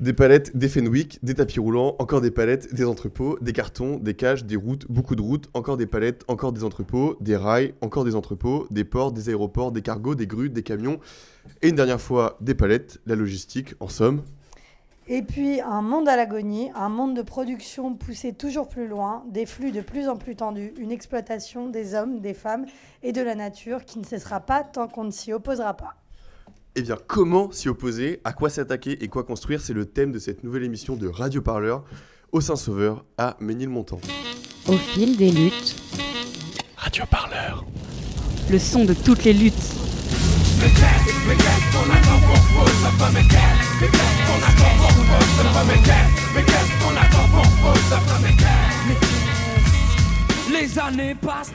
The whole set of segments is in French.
Des palettes, des Fenwick, des tapis roulants, encore des palettes, des entrepôts, des cartons, des cages, des routes, beaucoup de routes, encore des palettes, encore des entrepôts, des rails, encore des entrepôts, des ports, des aéroports, des cargos, des grues, des camions, et une dernière fois des palettes, la logistique, en somme. Et puis un monde à l'agonie, un monde de production poussé toujours plus loin, des flux de plus en plus tendus, une exploitation des hommes, des femmes et de la nature qui ne cessera pas tant qu'on ne s'y opposera pas. Eh bien, comment s'y opposer À quoi s'attaquer et quoi construire C'est le thème de cette nouvelle émission de Radio Parleur au Saint-Sauveur à Ménilmontant. Au fil des luttes. Radio Parleur. Le son de toutes les luttes. Les années passent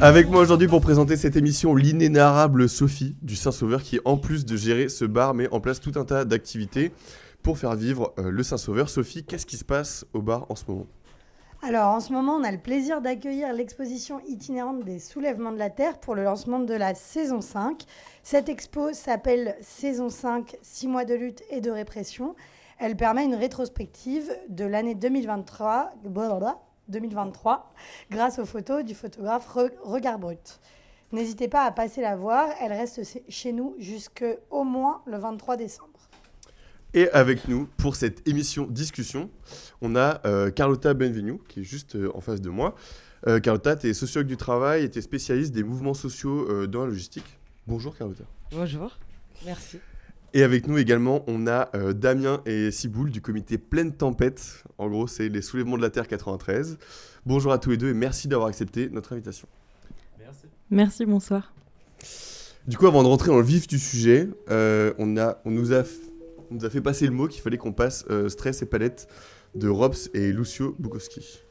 Avec moi aujourd'hui pour présenter cette émission, l'inénarrable Sophie du Saint-Sauveur qui, en plus de gérer ce bar, met en place tout un tas d'activités pour faire vivre euh, le Saint-Sauveur. Sophie, qu'est-ce qui se passe au bar en ce moment? Alors, en ce moment, on a le plaisir d'accueillir l'exposition itinérante des soulèvements de la Terre pour le lancement de la saison 5. Cette expo s'appelle Saison 5, 6 mois de lutte et de répression. Elle permet une rétrospective de l'année 2023, 2023 grâce aux photos du photographe Regard Brut. N'hésitez pas à passer la voir, elle reste chez nous jusqu'au moins le 23 décembre. Et avec nous, pour cette émission discussion, on a euh, Carlotta Benvenu, qui est juste euh, en face de moi. Euh, Carlotta, tu es sociologue du travail et tu es spécialiste des mouvements sociaux dans la logistique. Bonjour Carlotta. Bonjour, merci. Et avec nous également, on a Damien et Ciboul du comité Pleine Tempête. En gros, c'est les soulèvements de la Terre 93. Bonjour à tous les deux et merci d'avoir accepté notre invitation. Merci. Merci, bonsoir. Du coup, avant de rentrer dans le vif du sujet, on, a, on nous a on nous a fait passer le mot qu'il fallait qu'on passe euh, Stress et Palette de Robs et Lucio Bukowski.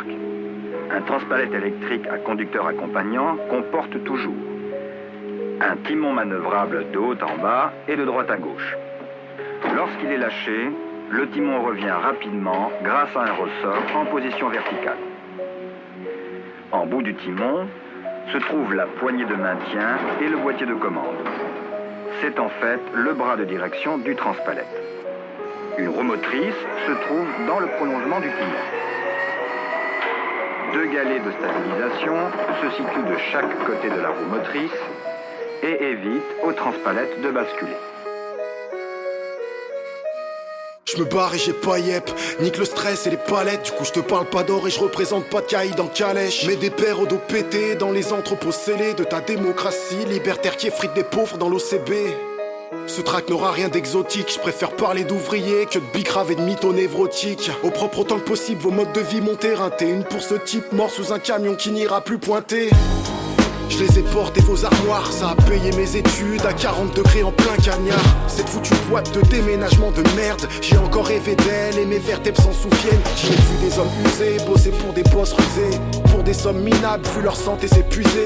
Un transpalette électrique à conducteur accompagnant comporte toujours un timon manœuvrable de haut en bas et de droite à gauche. Lorsqu'il est lâché, le timon revient rapidement grâce à un ressort en position verticale. En bout du timon se trouve la poignée de maintien et le boîtier de commande. C'est en fait le bras de direction du transpalette. Une roue motrice se trouve dans le prolongement du timon. Deux galets de stabilisation se situent de chaque côté de la roue motrice et évitent au transpalette de basculer. Je me barre et j'ai pas yep, nique le stress et les palettes. Du coup, je te parle pas d'or et je représente pas de caïd en calèche. Mets des paires au dos pété dans les entrepôts scellés de ta démocratie libertaire qui effrite des pauvres dans l'OCB. Ce track n'aura rien d'exotique, je préfère parler d'ouvriers que de bicrave et de mythos névrotiques. Au propre autant que possible, vos modes de vie m'ont éreinté. Une pour ce type mort sous un camion qui n'ira plus pointer. Je les ai portés vos armoires, ça a payé mes études à 40 degrés en plein cagnard. Cette foutue boîte de déménagement de merde, j'ai encore rêvé d'elle et mes vertèbres s'en souviennent. J'ai vu des hommes usés, bosser pour des boss rusés, pour des sommes minables, vu leur santé s'épuiser.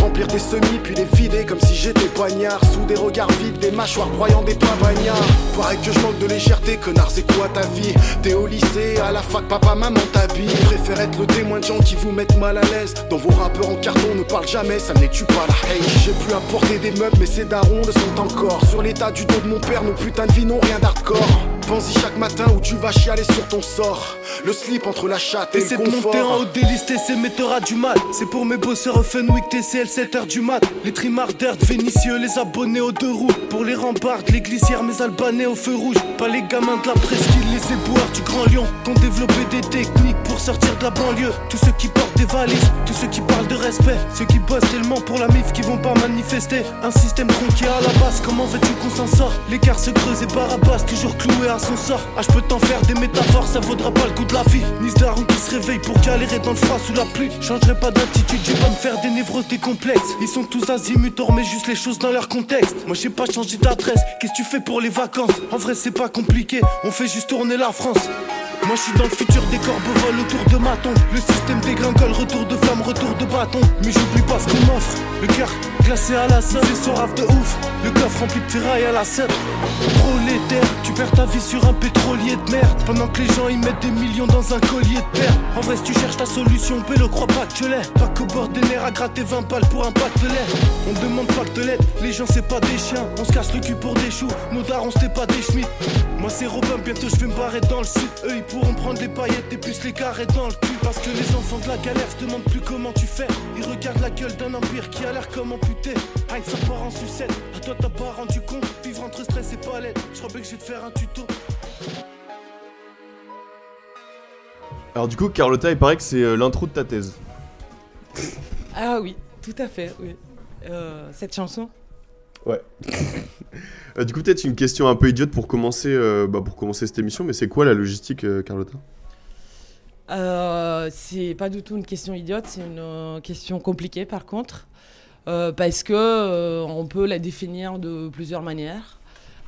Remplir des semis puis les vider comme si j'étais poignard. Sous des regards vides, des mâchoires broyant des toits bagnards. Pareil que je manque de légèreté, connard, c'est quoi ta vie? T'es au lycée, à la fac, papa, maman t'habille. Préfère être le témoin de gens qui vous mettent mal à l'aise. Dans vos rappeurs en carton, ne parle jamais ça n'est-tu pas la haine? J'ai pu apporter des meubles mais ces darons ne sont encore Sur l'état du dos de mon père, nos putains de vie n'ont rien d'hardcore Pense-y chaque matin où tu vas chialer sur ton sort Le slip entre la chatte et, le confort de monter en haut des listes et c'est pour mes bosseurs Fenwick, TCL, 7h du mat. Les trimardeurs Vénitieux, les abonnés aux deux roues. Pour les ramparts, les glissières, mes albanais au feu rouge. Pas les gamins de la presqu'île, les éboueurs du Grand Lyon T'ont développé des techniques pour sortir de la banlieue. Tous ceux qui portent des valises, tous ceux qui parlent de respect. Ceux qui bossent tellement pour la mif qui vont pas manifester. Un système tronqué à la base, comment veux-tu qu'on s'en sort L'écart se creuse et Barabas toujours cloué à son sort. Ah je peux t'en faire des métaphores, ça vaudra pas le coup de la vie. Ni daron qui se réveille pour galérer dans le froid sous la pluie. Changerai pas d'attitude, j'ai pas me faire des névroses, des complexes. Ils sont tous azimuts, mais juste les choses dans leur contexte. Moi j'ai pas changé d'adresse, qu'est-ce que tu fais pour les vacances? En vrai c'est pas compliqué, on fait juste tourner la France moi je suis dans le futur des corbeaux volent autour de ma tombe. Le système dégringole, retour de flamme, retour de bâton Mais j'oublie pas ce qu'on m'offre. Le cœur glacé à la scène, c'est son rave de ouf. Le coffre rempli de ferraille à la scène. Prolétaire, tu perds ta vie sur un pétrolier de merde. Pendant que les gens y mettent des millions dans un collier de perles. En vrai, si tu cherches ta solution, Pélo, crois pas que je l'ai. Pas qu'au bord des nerfs à gratter 20 balles pour un lait. On demande pas de l'aide, les gens c'est pas des chiens. On se casse le cul pour des choux, nos darons c'était pas des schmitts. Moi c'est Robin, bientôt je vais me barrer dans le sud. Eux ils pourront prendre les paillettes et plus les carrés dans le cul. Parce que les enfants de la galère se demandent plus comment tu fais. Ils regardent la gueule d'un empire qui a l'air comme amputé. Rien que ça part en sucette. À toi t'as pas rendu compte. Vivre entre stress et palette. Je crois bien que je vais te faire un tuto. Alors du coup, Carlotta, il paraît que c'est euh, l'intro de ta thèse. Ah oui, tout à fait, oui. Euh, cette chanson Ouais. Euh, du coup, peut-être une question un peu idiote pour commencer, euh, bah, pour commencer cette émission, mais c'est quoi la logistique, euh, Carlotta? Euh, c'est pas du tout une question idiote, c'est une euh, question compliquée par contre, euh, parce que euh, on peut la définir de plusieurs manières.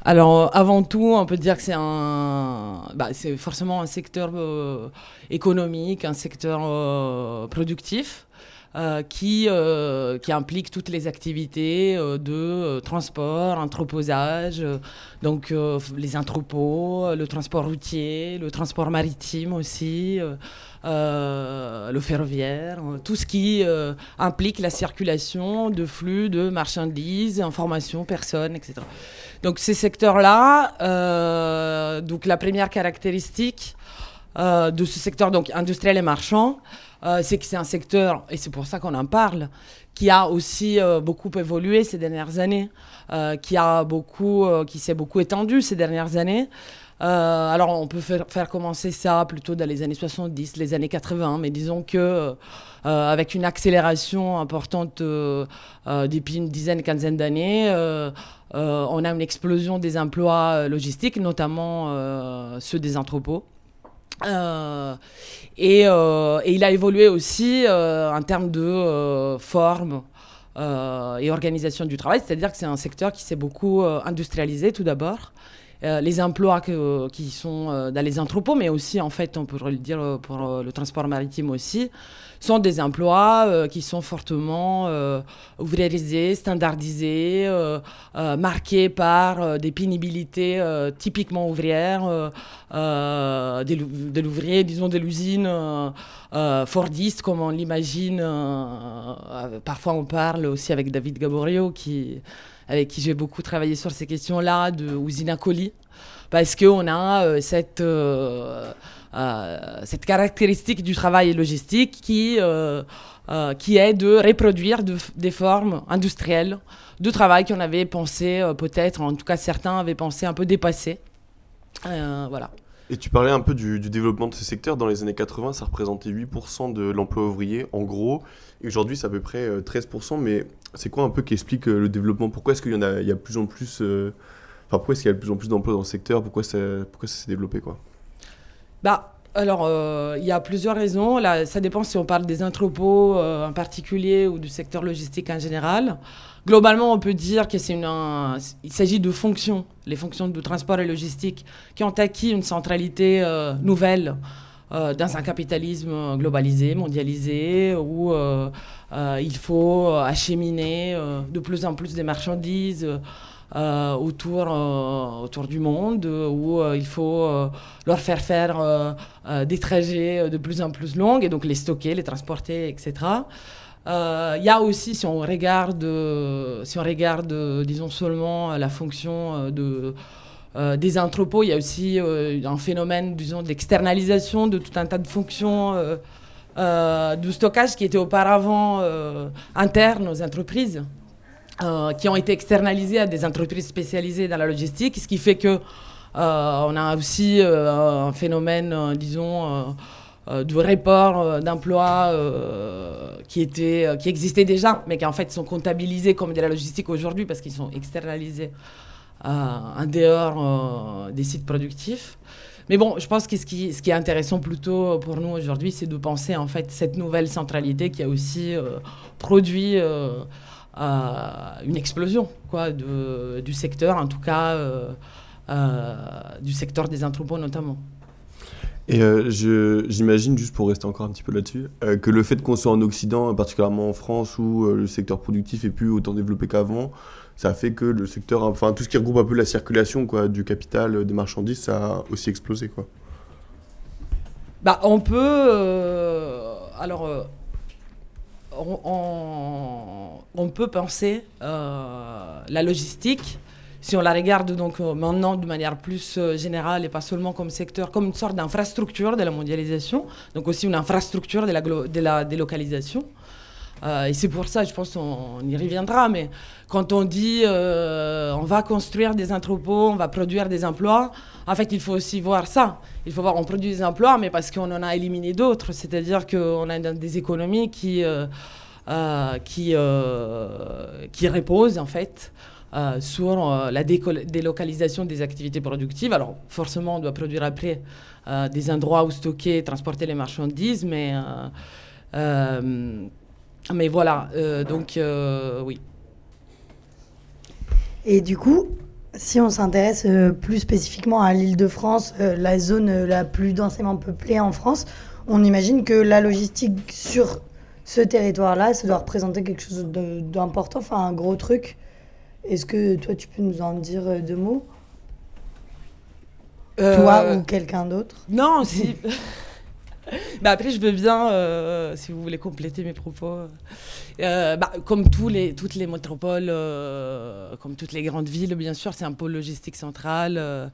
Alors avant tout, on peut dire que c'est un, bah, c'est forcément un secteur euh, économique, un secteur euh, productif. euh, qui, qui implique toutes les activités de transport, entreposage, donc les entrepôts, le transport routier, le transport maritime aussi, le ferroviaire, euh, tout ce qui euh, implique la circulation de flux de marchandises, informations, personnes, etc. Donc ces secteurs-là, euh, donc la première caractéristique euh, de ce secteur donc industriel et marchand, euh, c'est que c'est un secteur, et c'est pour ça qu'on en parle, qui a aussi euh, beaucoup évolué ces dernières années, euh, qui, a beaucoup, euh, qui s'est beaucoup étendu ces dernières années. Euh, alors on peut faire, commencer ça plutôt dans les années 70, les années 80, mais disons que euh, avec une accélération importante euh, depuis une dizaine, quinzaine d'années, on a une explosion des emplois logistiques, notamment ceux des entrepôts. Et, il a évolué aussi en termes de forme et organisation du travail, c'est-à-dire que c'est un secteur qui s'est beaucoup industrialisé tout d'abord. Euh, les emplois que- qui sont euh, dans les entrepôts, mais aussi en fait, on pourrait le dire euh, pour euh, le transport maritime aussi, sont des emplois euh, qui sont fortement euh, ouvriérisés, standardisés, euh, euh, marqués par euh, des pénibilités euh, typiquement ouvrières, euh, euh, de l'ou- de l'ouvrier, disons de l'usine euh, euh, fordiste, comme on l'imagine. euh, euh, parfois, on parle aussi avec David Gaborio, qui, avec qui j'ai beaucoup travaillé sur ces questions-là, de usine à colis, parce qu'on a euh, cette, euh, euh, cette caractéristique du travail logistique qui, qui est de reproduire de- des formes industrielles de travail qu'on avait pensé, peut-être, en tout cas certains avaient pensé un peu dépassé. Euh, voilà. Et tu parlais un peu du, du développement de ce secteur. Dans les années 80, ça représentait 8% de l'emploi ouvrier, en gros. Et aujourd'hui, c'est à peu près euh, 13%. Mais c'est quoi un peu qui explique euh, le développement? Pourquoi est-ce qu'il y en a, il y a plus en plus... euh, Enfin, pourquoi est-ce qu'il y a de plus en plus d'emplois dans le secteur? Pourquoi ça, pourquoi ça s'est développé, quoi? Bah, alors, euh, il y a plusieurs raisons. Là, ça dépend si on parle des entrepôts en particulier ou du secteur logistique en général. Globalement, on peut dire que c'est une, un- il s'agit de fonctions, les fonctions de transport et logistique, qui ont acquis une centralité nouvelle euh, dans un capitalisme globalisé, mondialisé, où euh, euh, il faut acheminer euh, de plus en plus des marchandises. euh, autour, euh, autour du monde, euh, où euh, il faut euh, leur faire faire euh, euh, des trajets euh, de plus en plus longs et donc les stocker, les transporter, etc. Euh, Il y a aussi, si on regarde, euh, si on regarde euh, disons seulement euh, la fonction euh, de, euh, des entrepôts, il y a aussi euh, un phénomène, disons, d'externalisation de tout un tas de fonctions euh, de stockage qui étaient auparavant internes aux entreprises, qui ont été externalisées à des entreprises spécialisées dans la logistique, ce qui fait que on a aussi un phénomène, disons, de report d'emplois qui, étaient, qui déjà, mais qui en fait sont comptabilisés comme de la logistique aujourd'hui parce qu'ils sont externalisés en dehors euh, des sites productifs. Mais bon, je pense que ce qui, est intéressant plutôt pour nous aujourd'hui, c'est de penser en fait cette nouvelle centralité qui a aussi euh, produit euh, une explosion quoi, du secteur, en tout cas du secteur des entrepôts notamment. Et j'imagine, juste pour rester encore un petit peu là-dessus, que le fait qu'on soit en Occident, particulièrement en France, où le secteur productif est plus autant développé qu'avant, ça fait que le secteur, enfin tout ce qui regroupe un peu la circulation quoi, du capital, euh, des marchandises, ça a aussi explosé. Quoi. Bah, on peut. euh, alors, euh, on, peut penser la logistique, si on la regarde donc maintenant de manière plus générale et pas seulement comme secteur, comme une sorte d'infrastructure de la mondialisation, donc aussi une infrastructure de la délocalisation. Euh, et c'est pour ça, je pense qu'on y reviendra, mais quand on dit euh, on va construire des entrepôts, on va produire des emplois, en fait, il faut aussi voir ça. Il faut voir, on produit des emplois, mais parce qu'on en a éliminé d'autres. C'est-à-dire qu'on a des économies qui, euh, qui, qui reposent, en fait, sur la délocalisation des activités productives. Alors, forcément, on doit produire après des endroits où stocker, transporter les marchandises, mais, mais voilà. euh, donc, euh, oui. Et du coup, si on s'intéresse euh, plus spécifiquement à l'île de France, la zone la plus densément peuplée en France, on imagine que la logistique sur ce territoire-là, ça doit représenter quelque chose d'important, enfin un gros truc. Est-ce que toi, tu peux nous en dire deux mots? Toi ou quelqu'un d'autre? Non, si. bah après, je veux bien, euh, si vous voulez compléter mes propos. Euh, bah, comme toutes les métropoles, euh, comme toutes les grandes villes, bien sûr, c'est un pôle logistique central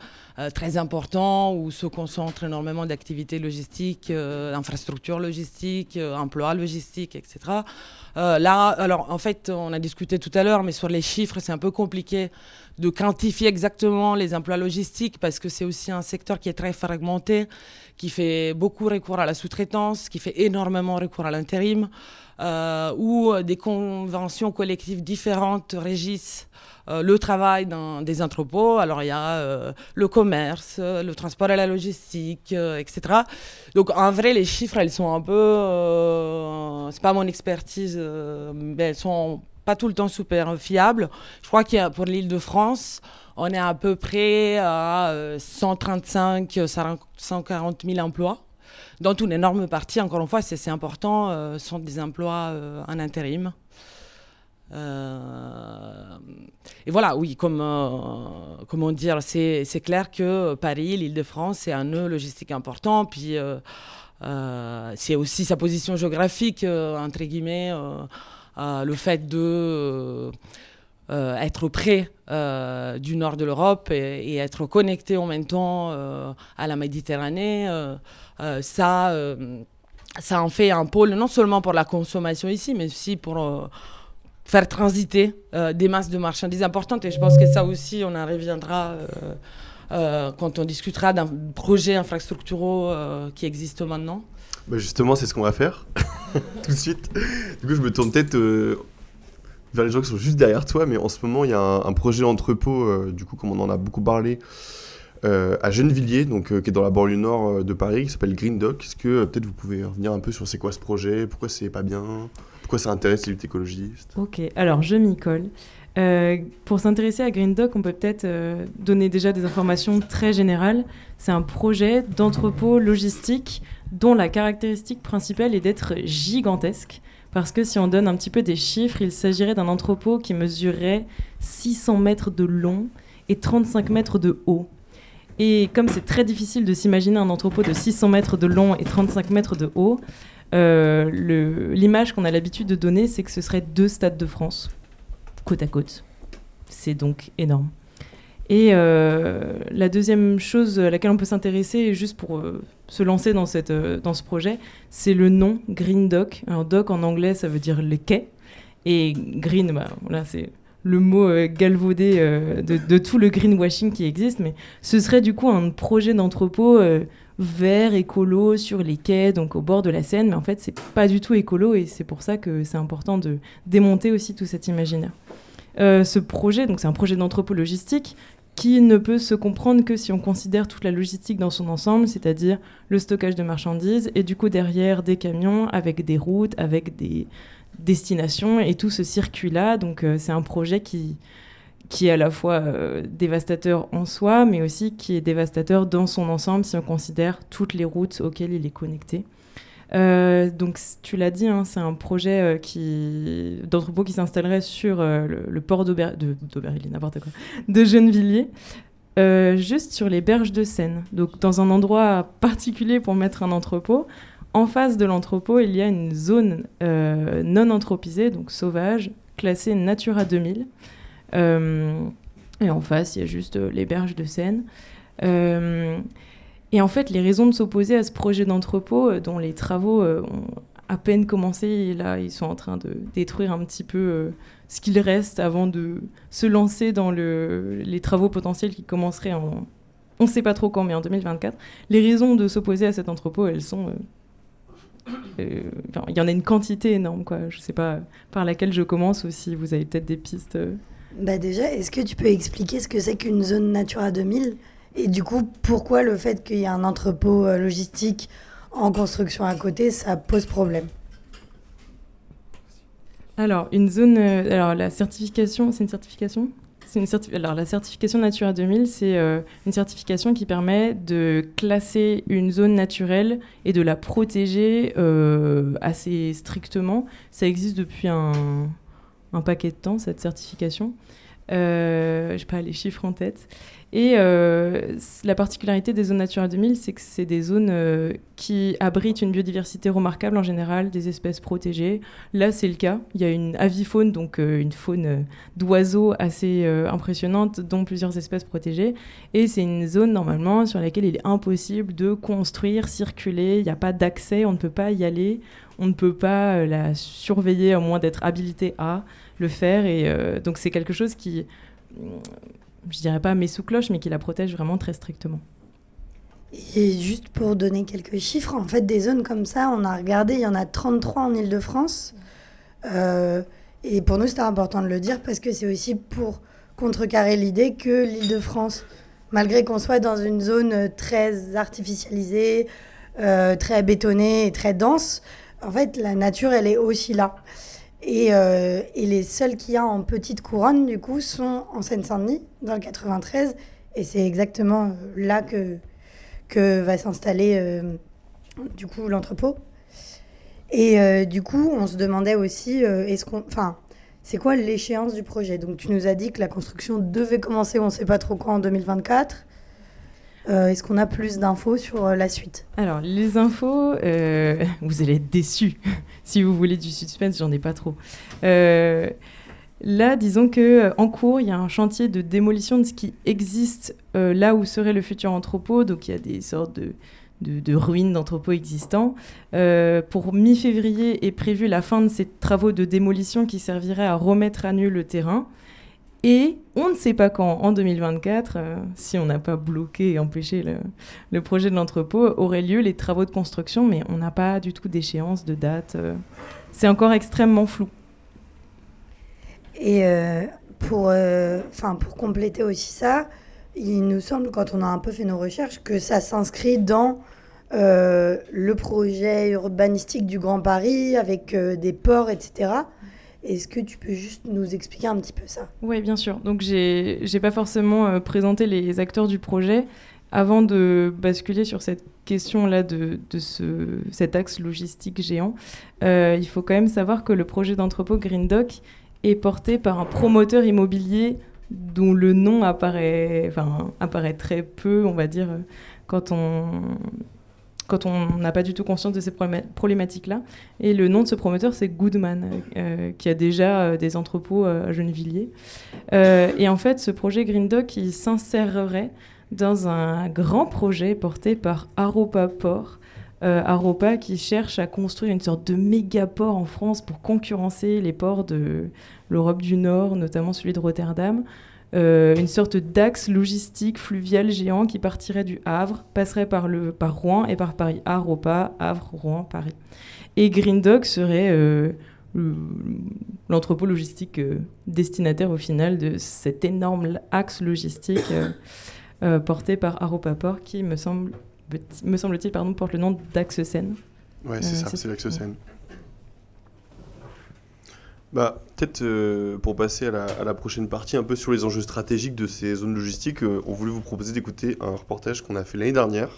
très important où se concentrent énormément d'activités logistiques, infrastructures logistiques, emplois logistiques, etc. Là, alors en fait, on a discuté tout à l'heure, mais sur les chiffres, c'est un peu compliqué de quantifier exactement les emplois logistiques parce que c'est aussi un secteur qui est très fragmenté, qui fait beaucoup recours à la sous-traitance, qui fait énormément recours à l'intérim, euh, où euh, des conventions collectives différentes régissent euh, le travail dans des entrepôts. Alors il y a euh, le commerce, le transport et la logistique, etc. Donc en vrai, les chiffres, elles sont un peu, c'est pas mon expertise, mais elles sont pas tout le temps super fiables. Je crois qu'il y a pour l'île de France, on est à peu près à euh, 135, 140 000 emplois dont une énorme partie, encore une fois, c'est important, euh, sont des emplois euh, en intérim. Euh, et voilà, oui, comme, comment dire, c'est clair que Paris, l'Île-de-France, c'est un nœud logistique important. Puis c'est aussi sa position géographique, entre guillemets, le fait de euh, euh, être près euh, du nord de l'Europe et, être connecté en même temps euh, à la Méditerranée. euh, euh, ça, euh, ça en fait un pôle non seulement pour la consommation ici, mais aussi pour euh, faire transiter euh, des masses de marchandises importantes. Et je pense que ça aussi, on en reviendra euh, euh, quand on discutera d'un projet infrastructuraux euh, qui existe maintenant. Bah justement, c'est ce qu'on va faire tout de suite. Du coup, je me tourne peut-être euh, vers les gens qui sont juste derrière toi, mais en ce moment, il y a un, projet d'entrepôt, euh, du coup, comme on en a beaucoup parlé, euh, à Gennevilliers, donc, qui est dans la banlieue nord de Paris, qui s'appelle Green Dock. Est-ce que peut-être vous pouvez revenir un peu sur c'est quoi ce projet, pourquoi c'est pas bien, pourquoi ça intéresse les luttes écologistes? Ok, alors je m'y colle. Pour s'intéresser à Green Dock, on peut peut-être donner déjà des informations très générales. C'est un projet d'entrepôt logistique dont la caractéristique principale est d'être gigantesque. Parce que si on donne un petit peu des chiffres, il s'agirait d'un entrepôt qui mesurerait 600 mètres de long et 35 mètres de haut. Et comme c'est très difficile de s'imaginer un entrepôt de 600 mètres de long et 35 mètres de haut, euh, l'image qu'on a l'habitude de donner, c'est que ce serait deux stades de France, côte à côte. C'est donc énorme. Et euh, la deuxième chose à laquelle on peut s'intéresser, juste pour euh, se lancer dans, cette, euh, dans ce projet, c'est le nom Green Dock. Alors, dock en anglais, ça veut dire les quais. Et green, bah, c'est le mot galvaudé de, tout le greenwashing qui existe. Mais ce serait du coup un projet d'entrepôt vert, écolo, sur les quais, donc au bord de la Seine. Mais en fait, c'est pas du tout écolo et c'est pour ça que c'est important de démonter aussi tout cet imaginaire. Ce projet, donc c'est un projet d'entrepôt logistique qui ne peut se comprendre que si on considère toute la logistique dans son ensemble, c'est-à-dire le stockage de marchandises et du coup derrière des camions avec des routes, avec des destinations et tout ce circuit-là. Donc euh, c'est un projet qui, qui est à la fois dévastateur en soi, mais aussi qui est dévastateur dans son ensemble si on considère toutes les routes auxquelles il est connecté. Euh, donc, tu l'as dit, hein, c'est un projet euh, d'entrepôt qui s'installerait sur euh, le, port d'Aubervilliers, n'importe quoi, de Gennevilliers, juste sur les berges de Seine. Donc, dans un endroit particulier pour mettre un entrepôt. En face de l'entrepôt, il y a une zone non anthropisée, donc sauvage, classée Natura 2000. et en face, il y a juste les berges de Seine. Et en fait, les raisons de s'opposer à ce projet d'entrepôt, euh, dont les travaux euh, ont à peine commencé, là, ils sont en train de détruire un petit peu euh, ce qu'il reste avant de se lancer dans le, les travaux potentiels qui commenceraient en. On ne sait pas trop quand, mais en 2024. Les raisons de s'opposer à cet entrepôt, elles sont. il y en a une quantité énorme, quoi. Je ne sais pas par laquelle je commence ou si vous avez peut-être des pistes. Bah déjà, est-ce que tu peux expliquer ce que c'est qu'une zone Natura 2000 et du coup, pourquoi le fait qu'il y ait un entrepôt euh, logistique en construction à côté, ça pose problème? Alors, une zone. Euh, alors, la certification, c'est une certification? Une Alors, la certification Natura 2000, c'est euh, une certification qui permet de classer une zone naturelle et de la protéger assez strictement. Ça existe depuis un, un, paquet de temps, cette certification. je n'ai pas les chiffres en tête. Et euh, la particularité des zones Natura 2000, c'est que c'est des zones euh, qui abritent une biodiversité remarquable en général, des espèces protégées. Là, c'est le cas. Il y a une avifaune, donc euh, une faune d'oiseaux assez impressionnante, dont plusieurs espèces protégées. Et c'est une zone normalement sur laquelle il est impossible de construire, circuler. Il n'y a pas d'accès, on ne peut pas y aller, on ne peut pas la surveiller à moins d'être habilité à le faire. Et donc c'est quelque chose qui je dirais pas mais sous cloche, mais qui la protège vraiment très strictement. Et juste pour donner quelques chiffres, en fait, des zones comme ça, on a regardé, il y en a 33 en Ile-de-France. Euh, et pour nous, c'était important de le dire parce que c'est aussi pour contrecarrer l'idée que l'Île-de-France, malgré qu'on soit dans une zone très artificialisée, euh, très bétonnée et très dense, en fait, la nature, elle est aussi là. Euh, et, les seuls qu'il y a en petite couronne, du coup, sont en Seine-Saint-Denis, dans le 93. Et c'est exactement euh, là que, que va s'installer, euh, du coup, l'entrepôt. Et du coup, on se demandait aussi, est-ce qu'on... C'est quoi l'échéance du projet? Donc, tu nous as dit que la construction devait commencer, on ne sait pas trop quand, en 2024. Euh, est-ce qu'on a plus d'infos sur euh, la suite? Alors, les infos, euh, vous allez être déçus. si vous voulez du suspense, j'en ai pas trop. là, disons que en cours, il y a un chantier de démolition de ce qui existe là où serait le futur entrepôt. Donc, il y a des sortes de, de ruines d'entrepôts existants. pour mi-février est prévue la fin de ces travaux de démolition qui serviraient à remettre à nu le terrain. Et on ne sait pas quand, en 2024, euh, si on n'a pas bloqué et empêché le, projet de l'entrepôt, auraient lieu les travaux de construction, mais on n'a pas du tout d'échéance, de date. Euh. c'est encore extrêmement flou. Et euh, pour, pour compléter aussi ça, il nous semble, quand on a un peu fait nos recherches, que ça s'inscrit dans le projet urbanistique du Grand Paris, avec des ports, etc. Est-ce que tu peux juste nous expliquer un petit peu ça? Oui, bien sûr. Donc, j'ai n'ai pas forcément euh, présenté les acteurs du projet. Avant de basculer sur cette question-là de, de ce, cet axe logistique géant, euh, il faut quand même savoir que le projet d'entrepôt Green Dock est porté par un promoteur immobilier dont le nom apparaît, enfin, apparaît très peu, on va dire, quand on, quand on n'a pas du tout conscience de ces problématiques-là. Et le nom de ce promoteur, c'est Goodman, euh, qui a déjà euh, des entrepôts euh, à Gennevilliers. et en fait, ce projet Green Dock, il s'insérerait dans un grand projet porté par Aropa Port. Aropa qui cherche à construire une sorte de méga port en France pour concurrencer les ports de l'Europe du Nord, notamment celui de Rotterdam. Euh, une sorte d'axe logistique fluvial géant qui partirait du Havre, passerait par, le, par Rouen et par Paris. Havre, Havre, Rouen, Paris. Et Green Dog serait euh, l'entrepôt logistique euh, destinataire au final de cet énorme axe logistique porté par Aropaport qui me semble me semble-t-il pardon porte le nom d'Axe Seine. Ouais, c'est ça, c'est l'Axe Seine. Bah, peut-être euh, pour passer à la, à la prochaine partie, un peu sur les enjeux stratégiques de ces zones logistiques, euh, on voulait vous proposer d'écouter un reportage qu'on a fait l'année dernière.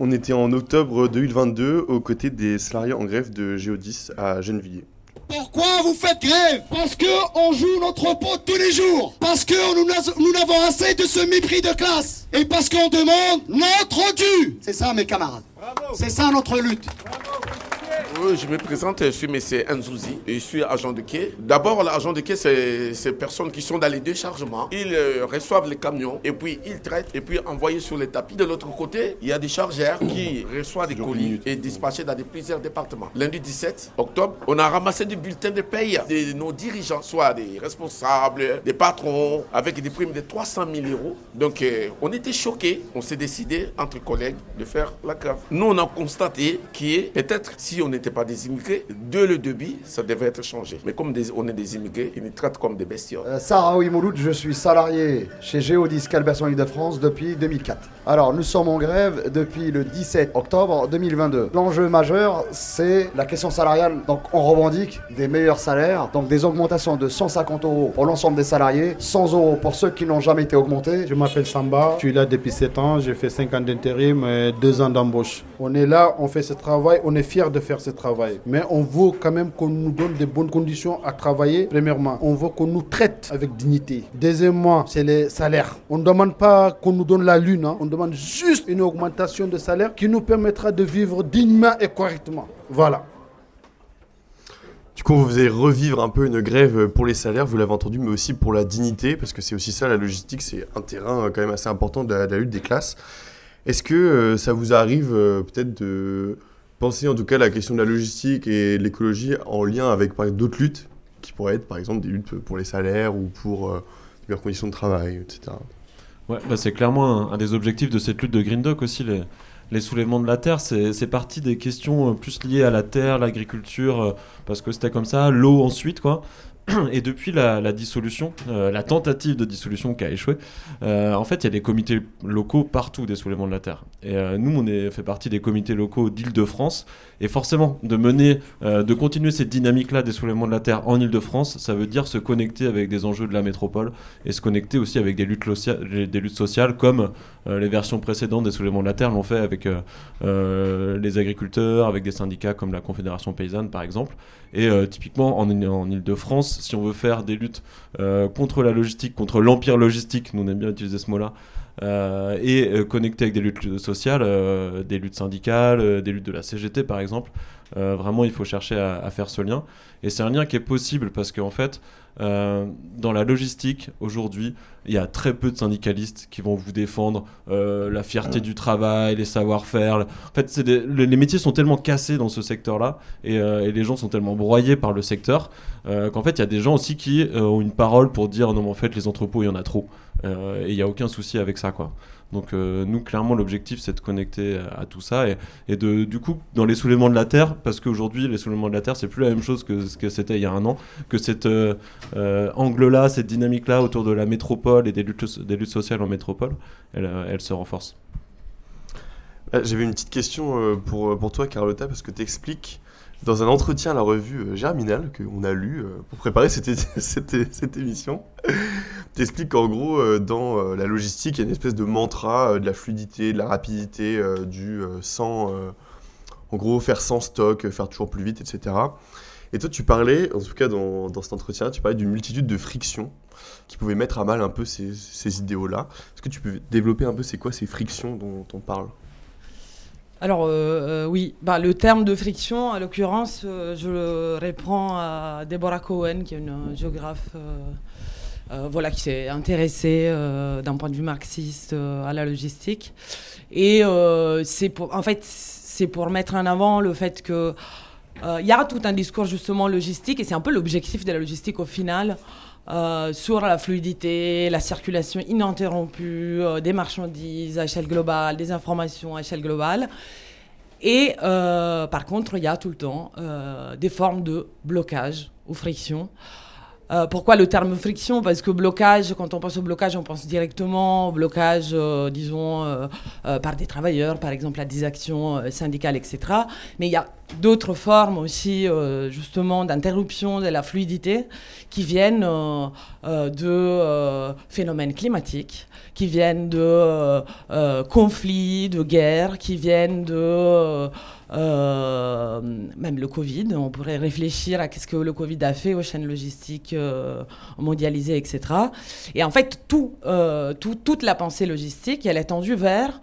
On était en octobre 2022 aux côtés des salariés en grève de Géodis à Gennevilliers. Pourquoi vous faites grève? Parce que on joue notre peau tous les jours. Parce que nous n'a- nous n'avons assez de ce mépris de classe. Et parce qu'on demande notre dû. C'est ça, mes camarades. C'est ça notre lutte. Je me présente, je suis M. Nzouzi et je suis agent de quai. D'abord, l'agent de quai, c'est ces personnes qui sont dans les déchargements. Ils euh, reçoivent les camions et puis ils traitent et puis envoyés sur les tapis. De l'autre côté, il y a des chargeurs qui reçoivent des colis et dispatchés dans des- plusieurs départements. Lundi 17 octobre, on a ramassé des bulletins de paye de nos dirigeants, soit des responsables, des patrons, avec des primes de 300 000 euros. Donc, euh, on était choqués. On s'est décidé, entre collègues, de faire la grève. Nous, on a constaté que peut-être si on pas des immigrés, de le débit, ça devait être changé. Mais comme des- on est des immigrés, ils nous traitent comme des bestioles. Euh, Saraoui Mouloud, je suis salarié chez Géodis Calberson Île-de-France depuis 2004. Alors, nous sommes en grève depuis le 17 octobre 2022. L'enjeu majeur, c'est la question salariale. Donc, on revendique des meilleurs salaires, donc des augmentations de 150 euros pour l'ensemble des salariés, 100 euros pour ceux qui n'ont jamais été augmentés. Je m'appelle Samba, je suis là depuis 7 ans, j'ai fait 5 ans d'intérim et 2 ans d'embauche. On est là, on fait ce travail, on est fiers de faire ce travail. Mais on veut quand même qu'on nous donne de bonnes conditions à travailler, premièrement. On veut qu'on nous traite avec dignité. Deuxièmement, c'est les salaires. On ne demande pas qu'on nous donne la lune, hein. on demande juste une augmentation de salaire qui nous permettra de vivre dignement et correctement. Voilà. Du coup, vous allez revivre un peu une grève pour les salaires, vous l'avez entendu, mais aussi pour la dignité, parce que c'est aussi ça, la logistique, c'est un terrain euh, quand même assez important de la, de la lutte des classes. Est-ce que euh, ça vous arrive euh, peut-être de penser en tout cas la question de la logistique et de l'écologie en lien avec d'autres luttes, qui pourraient être par exemple des luttes pour les salaires ou pour euh, les conditions de travail, etc. Ouais, bah c'est clairement un, des objectifs de cette lutte de Green Doc aussi, les, soulèvements de la terre. C'est c'est parti des questions euh, plus liées à la terre, l'agriculture, euh, parce que c'était comme ça, l'eau ensuite, quoi. Et depuis la, dissolution, euh, la tentative de dissolution qui a échoué, euh, en fait, il y a des comités locaux partout des soulèvements de la terre. Et euh, nous, on est fait partie des comités locaux d'Île-de-France. Et forcément, de mener, de continuer cette dynamique-là des soulèvements de la terre en Île-de-France, ça veut dire se connecter avec des enjeux de la métropole et se connecter aussi avec des luttes, des luttes sociales comme les versions précédentes des soulèvements de la terre l'ont fait avec les agriculteurs, avec des syndicats comme la Confédération paysanne par exemple. Et typiquement en, en Si on veut faire des luttes euh, contre la logistique, contre l'empire logistique, nous on aime bien utiliser ce mot-là, euh, et euh, connecter avec des luttes sociales, euh, des luttes syndicales, des luttes de la CGT par exemple. Vraiment, il faut chercher à faire ce lien. Et c'est un lien qui est possible parce qu'en fait, euh, dans la logistique, aujourd'hui, il y a très peu de syndicalistes qui vont vous défendre euh, la fierté du travail, les savoir-faire. En fait, des- les métiers sont tellement cassés dans ce secteur-là et, euh, et les gens sont tellement broyés par le secteur qu'en fait, il y a des gens aussi qui ont une parole pour dire non, mais en fait, les entrepôts, il y en a trop. Et il n'y a aucun souci avec ça, quoi. Donc euh, nous, clairement, l'objectif, c'est de connecter à, à tout ça et, de, du coup, dans les soulèvements de la Terre, parce qu'aujourd'hui, les soulèvements de la Terre, c'est plus la même chose que ce que c'était il y a un an, que cet euh, euh, angle-là, cette dynamique-là autour de la métropole et des luttes, sociales en métropole, elle, euh, se renforce. J'avais une petite question euh, pour, pour toi, Carlotta, parce que tu expliques dans un entretien à la revue euh, Germinal qu'on a lu euh, pour préparer cette, cette émission. Tu expliques qu'en gros, euh, dans euh, la logistique, il y a une espèce de mantra euh, de la fluidité, de la rapidité, du sans. en gros, faire sans stock, faire toujours plus vite, etc. Et toi, tu parlais, en tout cas dans, dans cet entretien, tu parlais d'une multitude de frictions qui pouvaient mettre à mal un peu ces, ces idéaux-là. Est-ce que tu peux développer un peu c'est quoi ces frictions dont on parle? Alors oui, bah, le terme de friction, en l'occurrence, je le reprends à Deborah Cohen, qui est une géographe euh, voilà, qui s'est intéressée euh, d'un point de vue marxiste euh, à la logistique. Et c'est pour, en fait, c'est pour mettre en avant le fait que il y a tout un discours justement logistique, et c'est un peu l'objectif de la logistique au final. sur la fluidité, la circulation ininterrompue des marchandises à échelle globale, des informations à échelle globale. Et par contre, il y a tout le temps des formes de blocage ou friction. Euh, pourquoi le terme friction? Parce que blocage, quand on pense au blocage, on pense directement au blocage, euh, disons, euh, par des travailleurs, par exemple à des actions syndicales, etc. Mais il y a d'autres formes aussi, justement, d'interruption de la fluidité qui viennent de phénomènes climatiques, qui viennent de conflits, de guerres, qui viennent de... Euh, même le Covid, on pourrait réfléchir à qu'est-ce que le Covid a fait aux chaînes logistiques euh, mondialisées, etc. Et en fait, tout, euh, tout, toute la pensée logistique, elle est tendue vers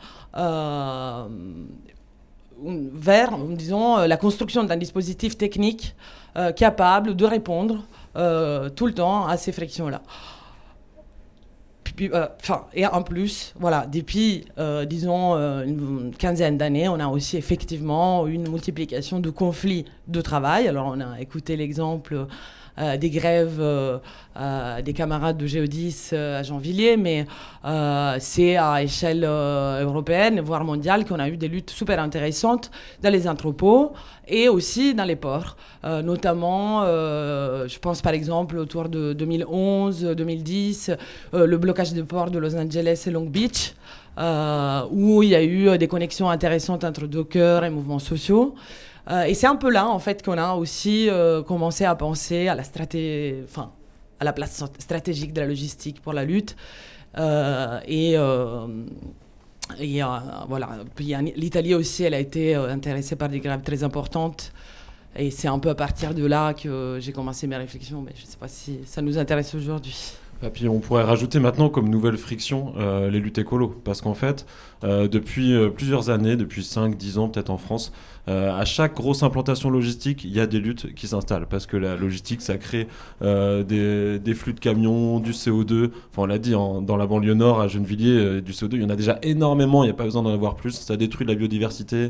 vers, disons, la construction d'un dispositif technique capable de répondre tout le temps à ces frictions-là. Euh, et en plus, voilà, depuis, euh, disons, euh, une quinzaine d'années, on a aussi effectivement une multiplication de conflits de travail. Alors, on a écouté l'exemple euh, des grèves euh, euh, des camarades de Géodis à Jeanvilliers, mais c'est à échelle européenne, voire mondiale, qu'on a eu des luttes super intéressantes dans les entrepôts et aussi dans les ports. notamment, je pense par exemple autour de 2011-2010, le blocage des ports de Los Angeles et Long Beach. où il y a eu des connexions intéressantes entre Docker et mouvements sociaux. Euh, et c'est un peu là, en fait, qu'on a aussi euh, commencé à penser à la, enfin, à la place stratégique de la logistique pour la lutte. Euh, et voilà. l'Italie aussi, elle a été intéressée par des grèves très importantes. Et c'est un peu à partir de là que j'ai commencé mes réflexions, mais je ne sais pas si ça nous intéresse aujourd'hui. Et puis on pourrait rajouter maintenant comme nouvelle friction les luttes écolo. Parce qu'en fait, depuis plusieurs années, depuis 5-10 ans peut-être en France, euh, à chaque grosse implantation logistique, il y a des luttes qui s'installent parce que la logistique, ça crée euh, des, flux de camions, du CO2. Enfin, on l'a dit, dans la banlieue nord, à Gennevilliers, euh, du CO2, il y en a déjà énormément, il n'y a pas besoin d'en avoir plus. Ça détruit la biodiversité, euh,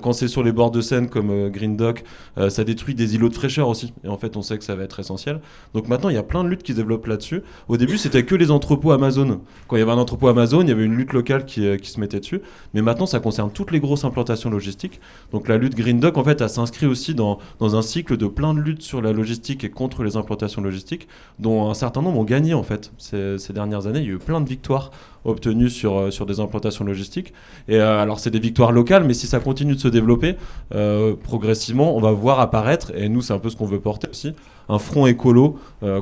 quand c'est sur les bords de Seine comme euh, Green Dock, euh, ça détruit des îlots de fraîcheur aussi. Et en fait, on sait que ça va être essentiel. Donc maintenant, il y a plein de luttes qui se développent là-dessus. Au début, c'était que les entrepôts Amazon. Quand il y avait un entrepôt Amazon, il y avait une lutte locale qui, se mettait dessus. Mais maintenant, ça concerne toutes les grosses implantations logistiques. Donc la lutte Green Dock, en fait, elle s'inscrit aussi dans, un cycle de plein de luttes sur la logistique et contre les implantations logistiques, dont un certain nombre ont gagné en fait ces dernières années. Il y a eu plein de victoires obtenus sur, euh, sur des implantations logistiques. Et euh, alors, c'est des victoires locales, mais si ça continue de se développer, euh, progressivement, on va voir apparaître, et nous, c'est un peu ce qu'on veut porter aussi, un front écolo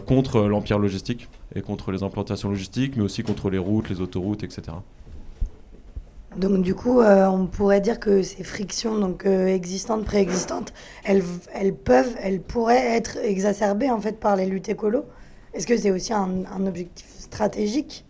contre l'empire logistique et contre les implantations logistiques, mais aussi contre les routes, les autoroutes, etc. Donc du coup, on pourrait dire que ces frictions donc existantes, préexistantes, elles, elles peuvent, elles pourraient être exacerbées en fait par les luttes écolo? Est-ce que c'est aussi un objectif stratégique?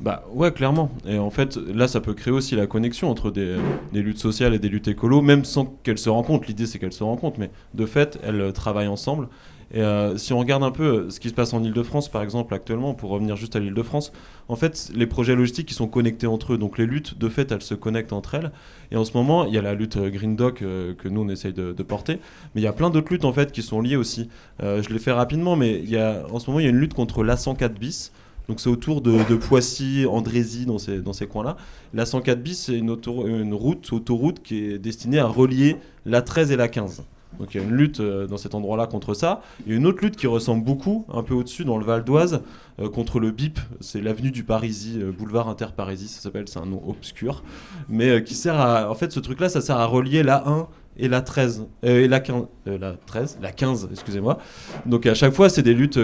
Bah ouais, clairement. Et en fait, là, ça peut créer aussi la connexion entre des, luttes sociales et des luttes écolo, même sans qu'elles se rencontrent. L'idée, c'est qu'elles se rencontrent, mais de fait, elles euh, travaillent ensemble. Et euh, si on regarde un peu euh, ce qui se passe en Ile-de-France, par exemple, actuellement, pour revenir juste à l'Ile-de-France, en fait, les projets logistiques qui sont connectés entre eux, donc les luttes, de fait, elles se connectent entre elles. Et en ce moment, il y a la lutte Green Doc que nous, on essaye de, porter, mais il y a plein d'autres luttes, en fait, qui sont liées aussi. je les fais rapidement, mais il y a, en ce moment, il y a une lutte contre l'A104 bis, donc c'est autour de, Poissy, Andrézy, dans ces, dans ces coins-là. La 104 bis, c'est une, une route, autoroute qui est destinée à relier la 13 et la 15. Donc il y a une lutte euh, dans cet endroit-là contre ça. Il y a une autre lutte qui ressemble beaucoup, un peu au-dessus, dans le Val d'Oise, euh, contre le BIP. C'est l'avenue du Parisis, euh, boulevard Inter-Parisis, ça s'appelle, c'est un nom obscur. Mais qui sert à. En fait, ce truc-là, ça sert à relier la 1 et la 13 et la 15 la 13 la 15 excusez-moi. Donc à chaque fois c'est des luttes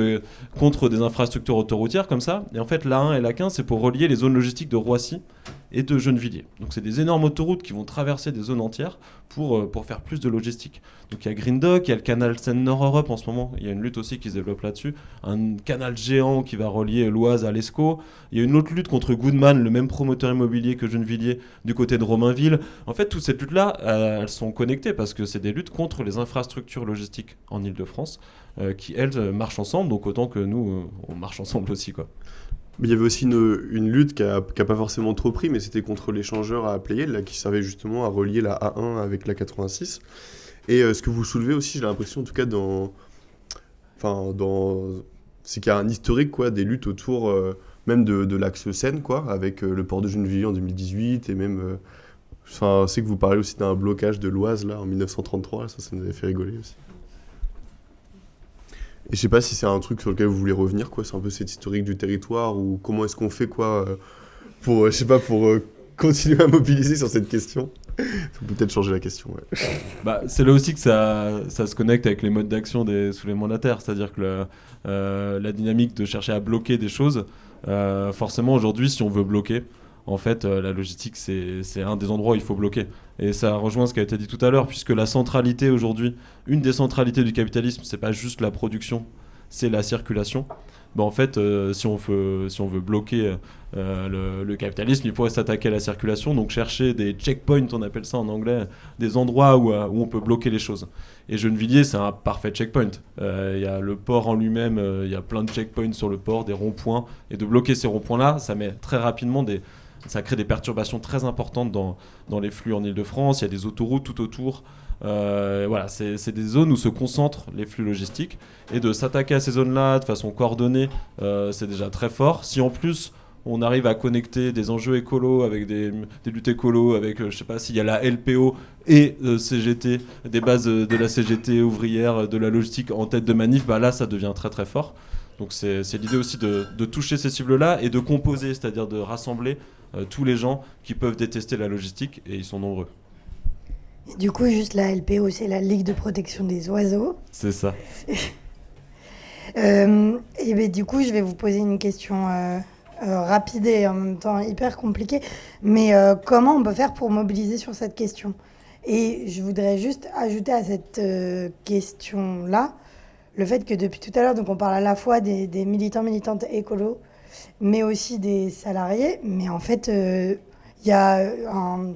contre des infrastructures autoroutières comme ça. Et en fait la 1 et la 15 c'est pour relier les zones logistiques de Roissy et de Gennevilliers. Donc c'est des énormes autoroutes qui vont traverser des zones entières pour, euh, pour faire plus de logistique. Donc il y a Green Dock, il y a le canal Seine-Nord-Europe en ce moment, il y a une lutte aussi qui se développe là-dessus, un canal géant qui va relier l'Oise à l'Escaut, il y a une autre lutte contre Goodman, le même promoteur immobilier que Gennevilliers, du côté de Romainville. En fait, toutes ces luttes-là, euh, elles sont connectées parce que c'est des luttes contre les infrastructures logistiques en Ile-de-France, euh, qui elles marchent ensemble, donc autant que nous, on marche ensemble aussi. quoi. Il y avait aussi une, lutte qui n'a pas forcément trop pris, mais c'était contre l'échangeur à Playel, qui servait justement à relier la A1 avec la 86. Et euh, ce que vous soulevez aussi, j'ai l'impression, en tout cas. C'est qu'il y a un historique, des luttes autour euh, même de, l'axe Seine, avec euh, le port de Gennevilliers en 2018, et même. Enfin, c'est que vous parlez aussi d'un blocage de l'Oise, en 1933, ça, ça nous avait fait rigoler aussi. Et je sais pas si c'est un truc sur lequel vous voulez revenir, quoi. C'est un peu cette historique du territoire ou comment est-ce qu'on fait, quoi, euh, pour, euh, je sais pas, pour euh, continuer à mobiliser sur cette question. Faut peut-être changer la question, ouais. Bah, c'est là aussi que ça, ça se connecte avec les modes d'action des soulèvements de la Terre. C'est-à-dire que la dynamique de chercher à bloquer des choses, forcément aujourd'hui, si on veut bloquer, en fait, euh, la logistique, c'est un des endroits où il faut bloquer. Et ça rejoint ce qui a été dit tout à l'heure, puisque la centralité aujourd'hui, une des centralités du capitalisme, c'est pas juste la production, c'est la circulation. Bah, en fait, euh, si, on veut, si on veut bloquer euh, le, capitalisme, il faudrait s'attaquer à la circulation, donc chercher des checkpoints, on appelle ça en anglais, des endroits où, où on peut bloquer les choses. Et Gennevilliers, c'est un parfait checkpoint. Il y a le port en lui-même, il y a plein de checkpoints sur le port, des ronds-points, et de bloquer ces ronds-points-là, ça met très rapidement des... Ça crée des perturbations très importantes dans, dans les flux en Ile-de-France. Il y a des autoroutes tout autour. Euh, voilà, c'est des zones où se concentrent les flux logistiques. Et de s'attaquer à ces zones-là de façon coordonnée, euh, c'est déjà très fort. Si en plus on arrive à connecter des enjeux écolos avec des, des luttes écolos, avec, euh, je sais pas, s'il y a la LPO et euh, CGT, des bases de la CGT ouvrière, de la logistique en tête de manif, bah là ça devient très très fort. Donc c'est l'idée aussi de, de toucher ces cibles-là et de composer, c'est-à-dire de rassembler tous les gens qui peuvent détester la logistique, et ils sont nombreux. Du coup, juste la LPO, c'est la Ligue de protection des oiseaux. C'est ça. Euh, et ben, du coup, je vais vous poser une question euh, euh, rapide et en même temps hyper compliquée. Mais euh, comment on peut faire pour mobiliser sur cette question? Et je voudrais juste ajouter à cette euh, question-là le fait que depuis tout à l'heure, donc on parle à la fois des, des militants, militantes écolos, mais aussi des salariés. Mais en fait, euh, il y a un,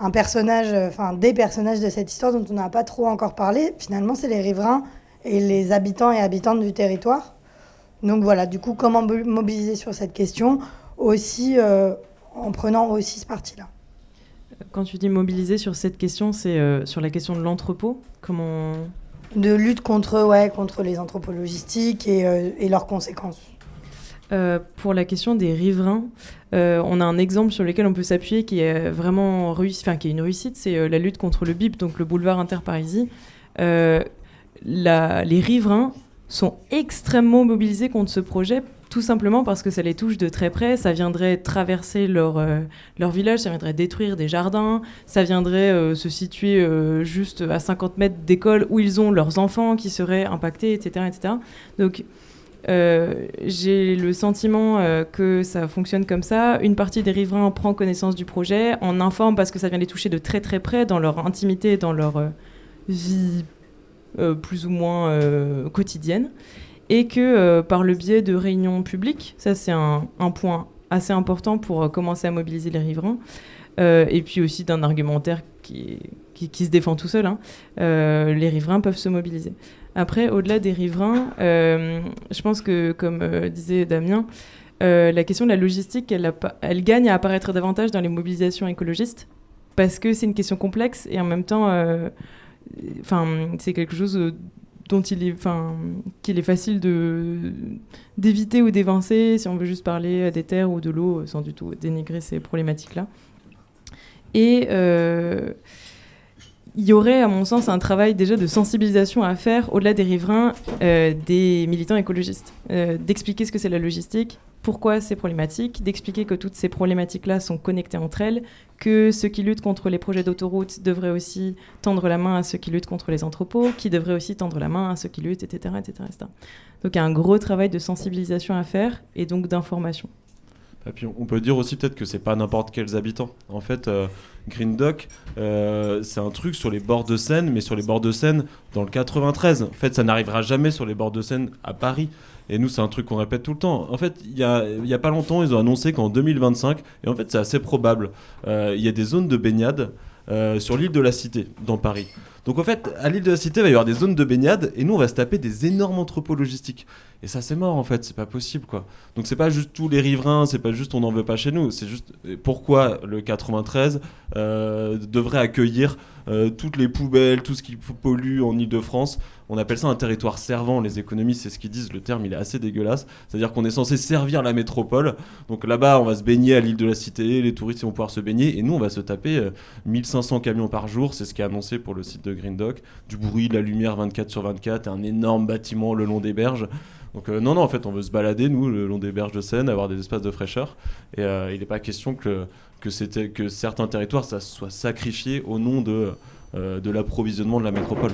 un personnage, enfin des personnages de cette histoire dont on n'a pas trop encore parlé. Finalement, c'est les riverains et les habitants et habitantes du territoire. Donc voilà, du coup, comment mo- mobiliser sur cette question aussi euh, en prenant aussi ce parti-là. Quand tu dis mobiliser sur cette question, c'est euh, sur la question de l'entrepôt Comment De lutte contre, ouais, contre les entrepôts logistiques et, euh, et leurs conséquences. Euh, pour la question des riverains, euh, on a un exemple sur lequel on peut s'appuyer qui est vraiment réussi, qui est une réussite, c'est euh, la lutte contre le BIP, donc le boulevard Interparisie. La- les riverains sont extrêmement mobilisés contre ce projet, tout simplement parce que ça les touche de très près. Ça viendrait traverser leur, leur village, ça viendrait détruire des jardins, ça viendrait se situer juste à 50 mètres d'école où ils ont leurs enfants qui seraient impactés, etc. etc. Donc euh, j'ai le sentiment euh, que ça fonctionne comme ça. Une partie des riverains prend connaissance du projet, en informe parce que ça vient les toucher de très très près dans leur intimité, dans leur euh, vie plus ou moins quotidienne. Et que par le biais de réunions publiques, ça c'est un, point assez important pour commencer à mobiliser les riverains, et puis aussi d'un argumentaire qui, se défend tout seul, hein, les riverains peuvent se mobiliser. Après, au-delà des riverains, euh, je pense que, comme euh, disait Damien, euh, la question de la logistique, elle, gagne à apparaître davantage dans les mobilisations écologistes parce que c'est une question complexe et en même temps, c'est quelque chose dont il est, qu'il est facile d'éviter ou d'évincer si on veut juste parler des terres ou de l'eau, sans du tout dénigrer ces problématiques-là. Et il y aurait, à mon sens, un travail déjà de sensibilisation à faire au-delà des riverains, euh, des militants écologistes, Euh, d'expliquer ce que c'est la logistique, pourquoi c'est problématique, d'expliquer que toutes ces problématiques-là sont connectées entre elles, que ceux qui luttent contre les projets d'autoroute devraient aussi tendre la main à ceux qui luttent contre les entrepôts, qui devraient aussi tendre la main à ceux qui luttent, etc. etc., etc. Donc il y a un gros travail de sensibilisation à faire et donc d'information. Et puis on peut dire aussi peut-être que c'est pas n'importe quels habitants. En fait, euh, Green Dock, euh, c'est un truc sur les bords de Seine, mais sur les bords de Seine dans le 93. En fait, ça n'arrivera jamais sur les bords de Seine à Paris. Et nous, c'est un truc qu'on répète tout le temps. En fait, il y a, a pas longtemps, ils ont annoncé qu'en 2025, et en fait, c'est assez probable, euh, il y a des zones de baignade euh, sur l'île de la Cité, dans Paris. Donc en fait, à l'île de la Cité, il va y avoir des zones de baignade, et nous, on va se taper des énormes entrepôts logistiques. Et ça, c'est mort, en fait, c'est pas possible, quoi. Donc c'est pas juste tous les riverains, c'est pas juste on n'en veut pas chez nous, c'est juste pourquoi le 93 euh, devrait accueillir euh, toutes les poubelles, tout ce qui pollue en Ile-de-France. On appelle ça un territoire servant. Les économistes, c'est ce qu'ils disent. Le terme, il est assez dégueulasse. C'est-à-dire qu'on est censé servir la métropole. Donc là-bas, on va se baigner à l'île de la Cité. Les touristes vont pouvoir se baigner. Et nous, on va se taper euh, 1500 camions par jour. C'est ce qui est annoncé pour le site de Green Dock. Du bruit, de la lumière 24 sur 24. Un énorme bâtiment le long des berges. Donc euh, non, non, en fait, on veut se balader, nous, le long des berges de Seine, avoir des espaces de fraîcheur. Et euh, il n'est pas question que, que, certains territoires ça soit sacrifié au nom de, euh, de l'approvisionnement de la métropole.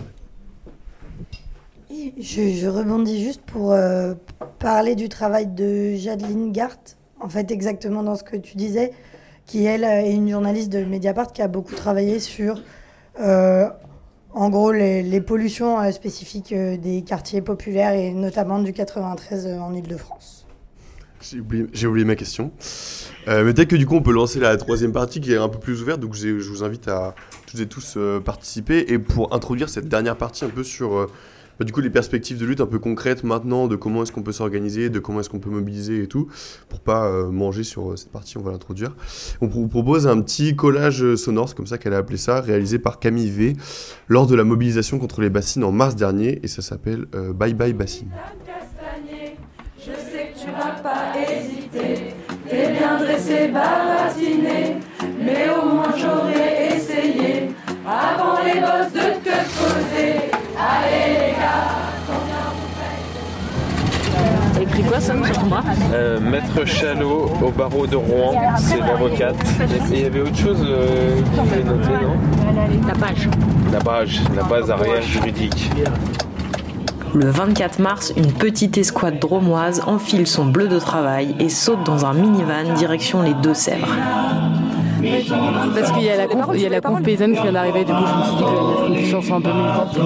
Je, rebondis juste pour euh, parler du travail de Jadeline Gart, en fait exactement dans ce que tu disais, qui elle est une journaliste de Mediapart qui a beaucoup travaillé sur, euh, en gros, les, pollutions euh, spécifiques euh, des quartiers populaires et notamment du 93 euh, en Ile-de-France. J'ai oublié, ma question. Euh, mais peut-être que du coup, on peut lancer la troisième partie qui est un peu plus ouverte. Donc, je vous invite à toutes et tous euh, participer. Et pour introduire cette dernière partie un peu sur euh, bah, du coup, les perspectives de lutte un peu concrètes maintenant, de comment est-ce qu'on peut s'organiser, de comment est-ce qu'on peut mobiliser et tout, pour pas euh, manger sur euh, cette partie, on va l'introduire. On vous propose un petit collage euh, sonore, c'est comme ça qu'elle a appelé ça, réalisé par Camille V lors de la mobilisation contre les bassines en mars dernier. Et ça s'appelle Bye Bye Bassine. Je sais que tu vas pas hésiter. T'es bien dressé, baratiné. Mais au moins j'aurais essayé. Avant les bosses de écrit quoi, Sam, sur ton bras Euh, Maître Chalot au barreau de Rouen, c'est l'avocate. Et il y avait autre chose euh, qu'il fallait noter, non La page. La base, la base arrière juridique. Le 24 mars, une petite escouade dromoise enfile son bleu de travail et saute dans un minivan direction les Deux-Sèvres. Parce qu'il y a la conf, il y a la conf paysanne qui vient d'arriver, du coup je me suis dit que les chanson un peu militante.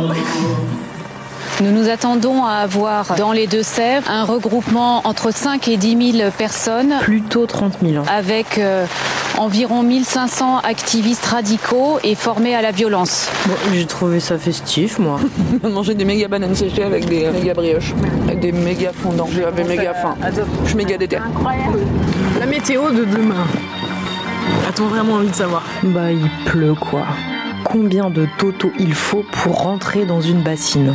Nous nous attendons à avoir dans les Deux-Sèvres un regroupement entre 5 et 10 000 personnes. Plutôt 30 000. Avec euh, environ 1500 activistes radicaux et formés à la violence. Bon, j'ai trouvé ça festif, moi. On manger des méga bananes séchées avec des méga brioches, avec des méga fondants. J'avais méga faim. Je suis méga déter. La météo de demain. A-t-on vraiment envie de savoir Bah, il pleut, quoi. Combien de totaux il faut pour rentrer dans une bassine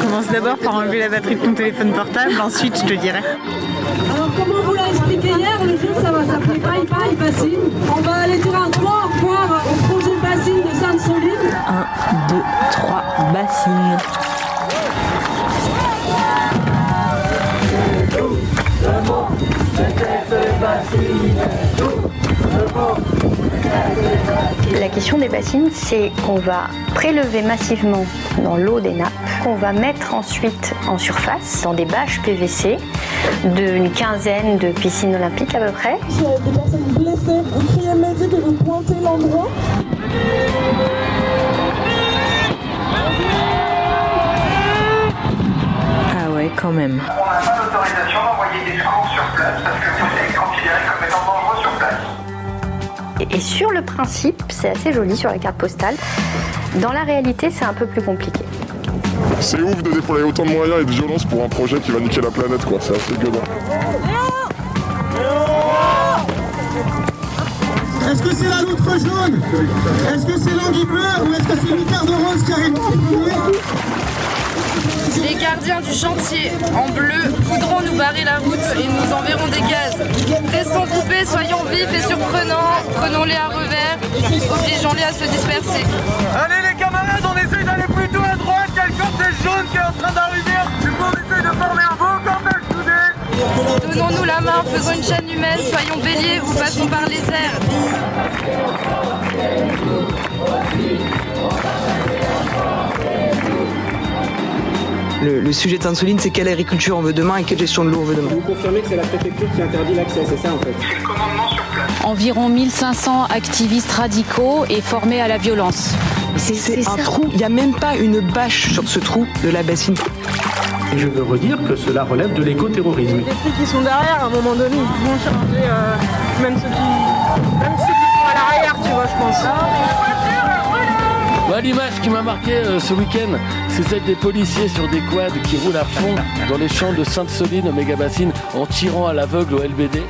Commence d'abord par enlever la batterie de ton téléphone portable, ensuite je te dirai. Alors, comme on vous l'a expliqué hier, le jeu ça va s'appeler Bye Bye Bassine. On va aller dire un trois au revoir au projet Bassine de Sainte-Soline. 1, 2, 3, bassine. La question des bassines, c'est qu'on va prélever massivement dans l'eau des nappes, qu'on va mettre ensuite en surface dans des bâches PVC d'une quinzaine de piscines olympiques à peu près. A des personnes blessées, vous criez médic et vous pointez l'endroit. Ah ouais, quand même. On n'a pas d'autorisation d'envoyer des secours sur place parce que vous êtes considéré comme étant dangereux sur place. Et, et sur le principe, c'est assez joli sur la carte postale. Dans la réalité, c'est un peu plus compliqué. C'est ouf de déployer autant de moyens et de violence pour un projet qui va niquer la planète, quoi. C'est assez gueudin. Est-ce que c'est la loutre jaune? Est-ce que c'est l'anguille bleue Ou est-ce que c'est l'Icarde rose qui arrive? Les gardiens du chantier en bleu voudront nous barrer la route et nous enverront des gaz. Restons groupés, soyons vifs et surprenants, prenons-les à revers, obligeons-les à se disperser. Allez les camarades, on essaye d'aller plutôt à droite, quel cortège jaune qui est en train d'arriver. Du coup on de former un beau cortège soudé. Donnons-nous la main, faisons une chaîne humaine, soyons béliers ou passons par les airs. Le, le sujet de Sainte-Soline, c'est quelle agriculture on veut demain et quelle gestion de l'eau on veut demain. Vous confirmez que c'est la préfecture qui interdit l'accès, c'est ça en fait Environ 1500 activistes radicaux et formés à la violence. C'est un trou, il n'y a même pas une bâche sur ce trou de la bassine. Et je veux redire que cela relève de l'écoterrorisme. Les filles qui sont derrière, à un moment donné, ils vont changer, euh, même, ceux qui, même ceux qui sont à l'arrière, tu vois, je pense. L'image qui m'a marqué euh, ce week-end, c'est celle des policiers sur des quads qui roulent à fond dans les champs de Sainte-Soline au méga-bassine en tirant à l'aveugle au LBD.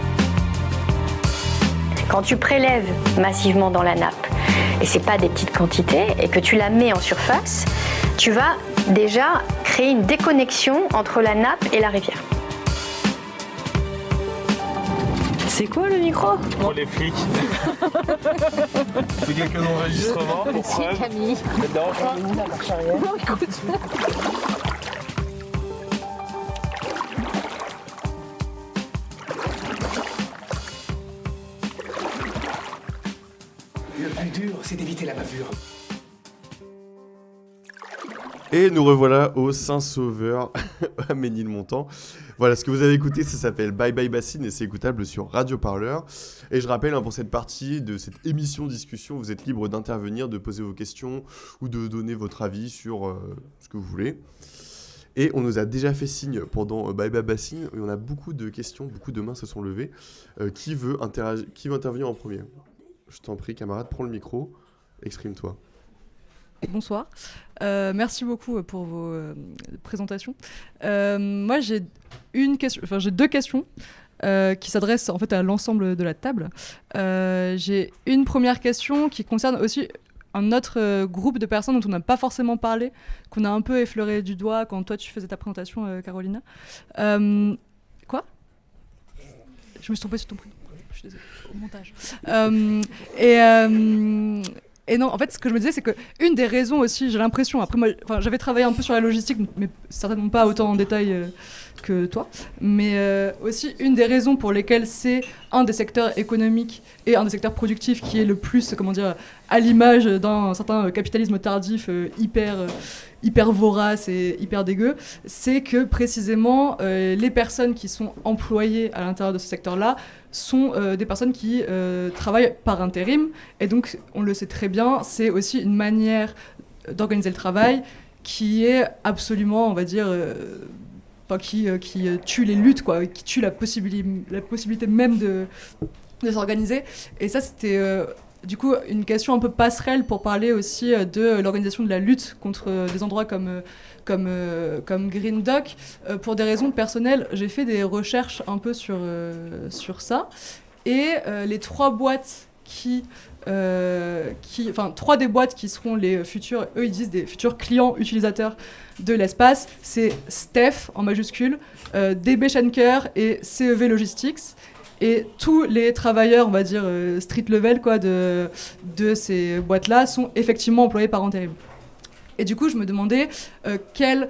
Quand tu prélèves massivement dans la nappe et c'est pas des petites quantités, et que tu la mets en surface, tu vas déjà créer une déconnexion entre la nappe et la rivière. C'est quoi le micro Pour les flics. C'est quelques enregistrements pour preuve. Camille. Ça te dérange pas Non, écoute. Le plus dur, c'est d'éviter la bavure. Et nous revoilà au Saint-Sauveur à Ménilmontant. Voilà, ce que vous avez écouté, ça s'appelle Bye Bye Bassine et c'est écoutable sur Radio Parleur. Et je rappelle, hein, pour cette partie de cette émission discussion, vous êtes libre d'intervenir, de poser vos questions ou de donner votre avis sur euh, ce que vous voulez. Et on nous a déjà fait signe pendant euh, Bye Bye Bassine, et on a beaucoup de questions, beaucoup de mains se sont levées. Euh, qui, veut qui veut intervenir en premier? Je t'en prie, camarade, prends le micro, exprime-toi. Bonsoir. Euh, merci beaucoup pour vos euh, présentations. Euh, moi, j'ai une question, enfin j'ai deux questions euh, qui s'adressent en fait à l'ensemble de la table. Euh, j'ai une première question qui concerne aussi un autre euh, groupe de personnes dont on n'a pas forcément parlé, qu'on a un peu effleuré du doigt quand toi tu faisais ta présentation, euh, Carolina. Euh, quoi? Je me suis trompée sur ton prénom. Je suis désolée. Au montage. Euh, et euh, et non, en fait, ce que je me disais, c'est que une des raisons aussi, j'ai l'impression, après moi, j'avais travaillé un peu sur la logistique, mais certainement pas autant en détail euh, que toi, mais euh, aussi une des raisons pour lesquelles c'est un des secteurs économiques et un des secteurs productifs qui est le plus, comment dire, à l'image d'un certain euh, capitalisme tardif euh, hyper, euh, hyper vorace et hyper dégueu, c'est que précisément les personnes qui sont employées à l'intérieur de ce secteur-là sont des personnes qui travaillent par intérim. Et donc, on le sait très bien, c'est aussi une manière d'organiser le travail qui est absolument, on va dire, enfin, qui, qui tue les luttes, quoi, qui tue la, possibili- la possibilité même de, de s'organiser. Et ça, c'était du coup une question un peu passerelle pour parler aussi euh, de l'organisation de la lutte contre euh, des endroits comme, euh, comme, euh, comme Green Dock. Euh, pour des raisons personnelles, j'ai fait des recherches un peu sur, euh, sur ça. Et euh, les trois boîtes qui, euh, qui, enfin trois des boîtes qui seront les futurs, eux ils disent des futurs clients utilisateurs de l'espace, c'est Steph en majuscule, euh, DB Schenker et CEV Logistics. Et tous les travailleurs, on va dire euh, street level quoi, de, ces boîtes-là sont effectivement employés par intérim. Et du coup, je me demandais euh, quelle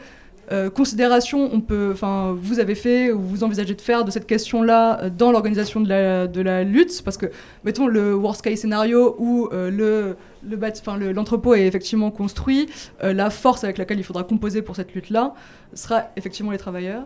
euh, considération on peut, vous avez fait ou vous envisagez de faire de cette question-là euh, dans l'organisation de la, lutte, parce que mettons le worst case scénario où le l'entrepôt est effectivement construit, la force avec laquelle il faudra composer pour cette lutte-là sera effectivement les travailleurs.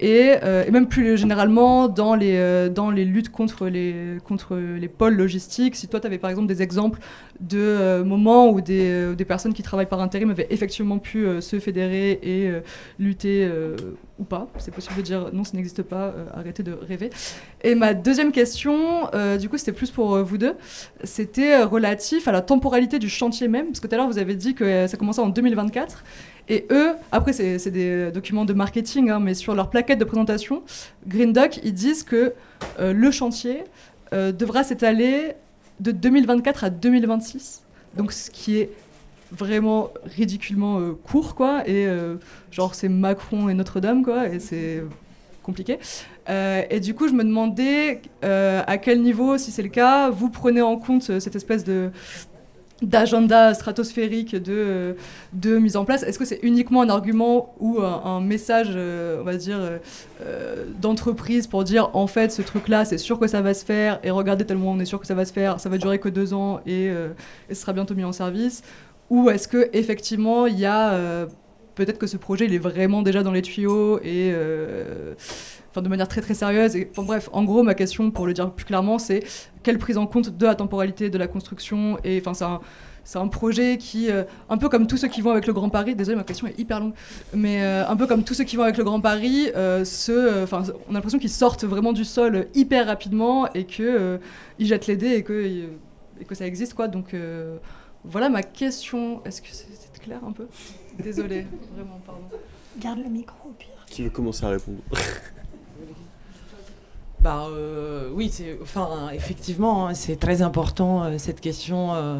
Et, euh, et même plus généralement dans les, euh, dans les luttes contre les, contre les pôles logistiques, si toi tu avais par exemple des exemples de euh, moments où des, euh, des personnes qui travaillent par intérim avaient effectivement pu se fédérer et lutter ou pas, c'est possible de dire non, ça n'existe pas, arrêtez de rêver. Et ma deuxième question, du coup c'était plus pour vous deux, c'était relatif à la temporalité du chantier même, parce que tout à l'heure vous avez dit que ça commençait en 2024. Et eux, après, c'est des documents de marketing, hein, mais sur leur plaquette de présentation, Green Doc, ils disent que euh, le chantier euh, devra s'étaler de 2024 à 2026. Donc, ce qui est vraiment ridiculement euh, court, quoi. Et genre, c'est Macron et Notre-Dame, quoi. Et c'est compliqué. Et du coup, je me demandais à quel niveau, si c'est le cas, vous prenez en compte cette espèce de d'agenda stratosphérique de, euh, de mise en place. Est-ce que c'est uniquement un argument ou un, message, euh, on va dire, euh, d'entreprise pour dire en fait ce truc-là, c'est sûr que ça va se faire et regardez tellement on est sûr que ça va se faire, ça va durer que deux ans et, euh, et ce sera bientôt mis en service. Ou est-ce que effectivement il y a euh, peut-être que ce projet il est vraiment déjà dans les tuyaux et enfin de manière très très sérieuse. Et, enfin, bref, en gros, ma question, pour le dire plus clairement, c'est quelle prise en compte de la temporalité de la construction et enfin c'est un c'est un projet qui, euh, un peu comme tous ceux qui vont avec le Grand Paris, désolé ma question est hyper longue, mais euh, un peu comme tous ceux qui vont avec le Grand Paris, euh, ceux, enfin, on a l'impression qu'ils sortent vraiment du sol hyper rapidement et que euh, ils jettent les dés et que, et que ça existe quoi. Donc euh, voilà ma question. Est-ce que c'est c'est clair un peu? Désolé, vraiment, pardon. Garde le micro au pire. Qui veut commencer à répondre? Bah euh, oui, enfin effectivement, hein, c'est très important euh, cette question euh,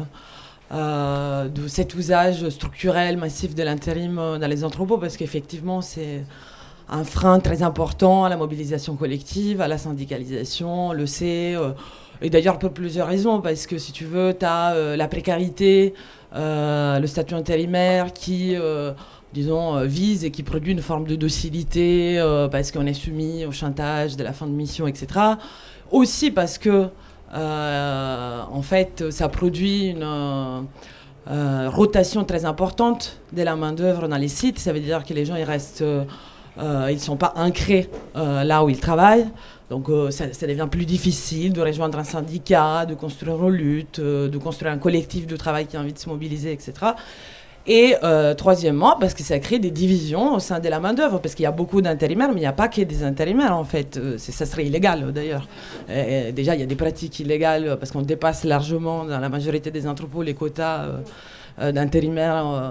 euh, de cet usage structurel massif de l'intérim dans les entrepôts, parce qu'effectivement, c'est un frein très important à la mobilisation collective, à la syndicalisation, on le sait. et d'ailleurs, pour plusieurs raisons, parce que si tu veux, tu as la précarité, le statut intérimaire qui, disons, euh, vise et qui produit une forme de docilité, euh, parce qu'on est soumis au chantage de la fin de mission, etc. Aussi parce que, euh, en fait, ça produit une rotation très importante de la main-d'œuvre dans les sites. Ça veut dire que les gens, ils restent. ils ne sont pas ancrés là où ils travaillent. Donc ça, ça devient plus difficile de rejoindre un syndicat, de construire une lutte, de construire un collectif de travail qui a envie de se mobiliser, etc. Et euh, troisièmement, parce que ça crée des divisions au sein de la main-d'œuvre, parce qu'il y a beaucoup d'intérimaires, mais il n'y a pas que des intérimaires en fait. Euh, ça serait illégal euh, d'ailleurs. Et déjà, il y a des pratiques illégales euh, parce qu'on dépasse largement dans la majorité des entrepôts les quotas. euh, euh, d'intérimaires euh,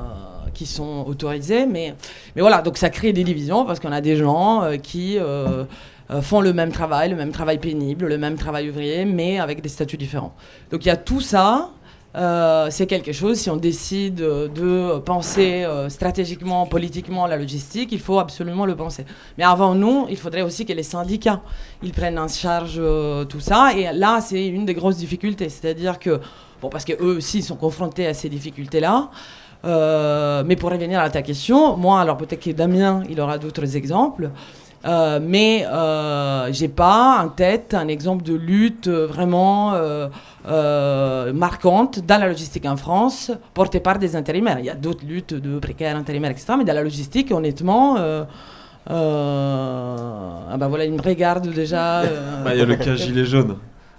qui sont autorisés. Mais, voilà, donc ça crée des divisions parce qu'on a des gens euh, qui euh, euh, font le même travail, le même travail pénible, le même travail ouvrier, mais avec des statuts différents. Donc il y a tout ça. Euh, c'est quelque chose, si on décide euh, de penser euh, stratégiquement, politiquement la logistique, il faut absolument le penser. Mais avant nous, il faudrait aussi que les syndicats ils prennent en charge tout ça. Et là, c'est une des grosses difficultés. C'est-à-dire que, bon, parce qu'eux aussi ils sont confrontés à ces difficultés-là. Mais pour revenir à ta question, moi, alors peut-être que Damien, il aura d'autres exemples. Euh, mais euh, j'ai pas en tête un exemple de lutte euh, vraiment euh, euh, marquante dans la logistique en France portée par des intérimaires. Il y a d'autres luttes de précaires intérimaires, etc. Mais dans la logistique, honnêtement, euh, euh, ah bah voilà, il me regarde déjà. euh. Bah, Il y a le cas gilet jaune.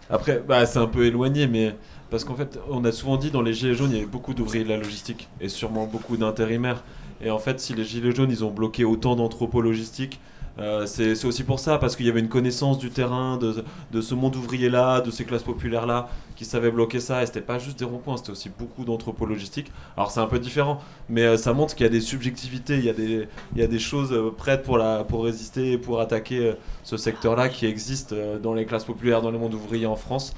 Après, bah, c'est un peu éloigné, mais parce qu'en fait, on a souvent dit dans les gilets jaunes, il y avait beaucoup d'ouvriers de la logistique et sûrement beaucoup d'intérimaires. Et en fait, si les gilets jaunes, ils ont bloqué autant d'entrepôts logistiques, euh, c'est aussi pour ça, parce qu'il y avait une connaissance du terrain, de, de ce monde ouvrier-là, de ces classes populaires-là, qui savaient bloquer ça. Et c'était pas juste des ronds-points, c'était aussi beaucoup d'entrepôts logistiques. Alors c'est un peu différent, mais euh, ça montre qu'il y a des subjectivités, il y a des, il y a des choses euh, prêtes pour, la, pour résister et pour attaquer euh, ce secteur-là qui existe dans les classes populaires, dans le monde ouvrier en France,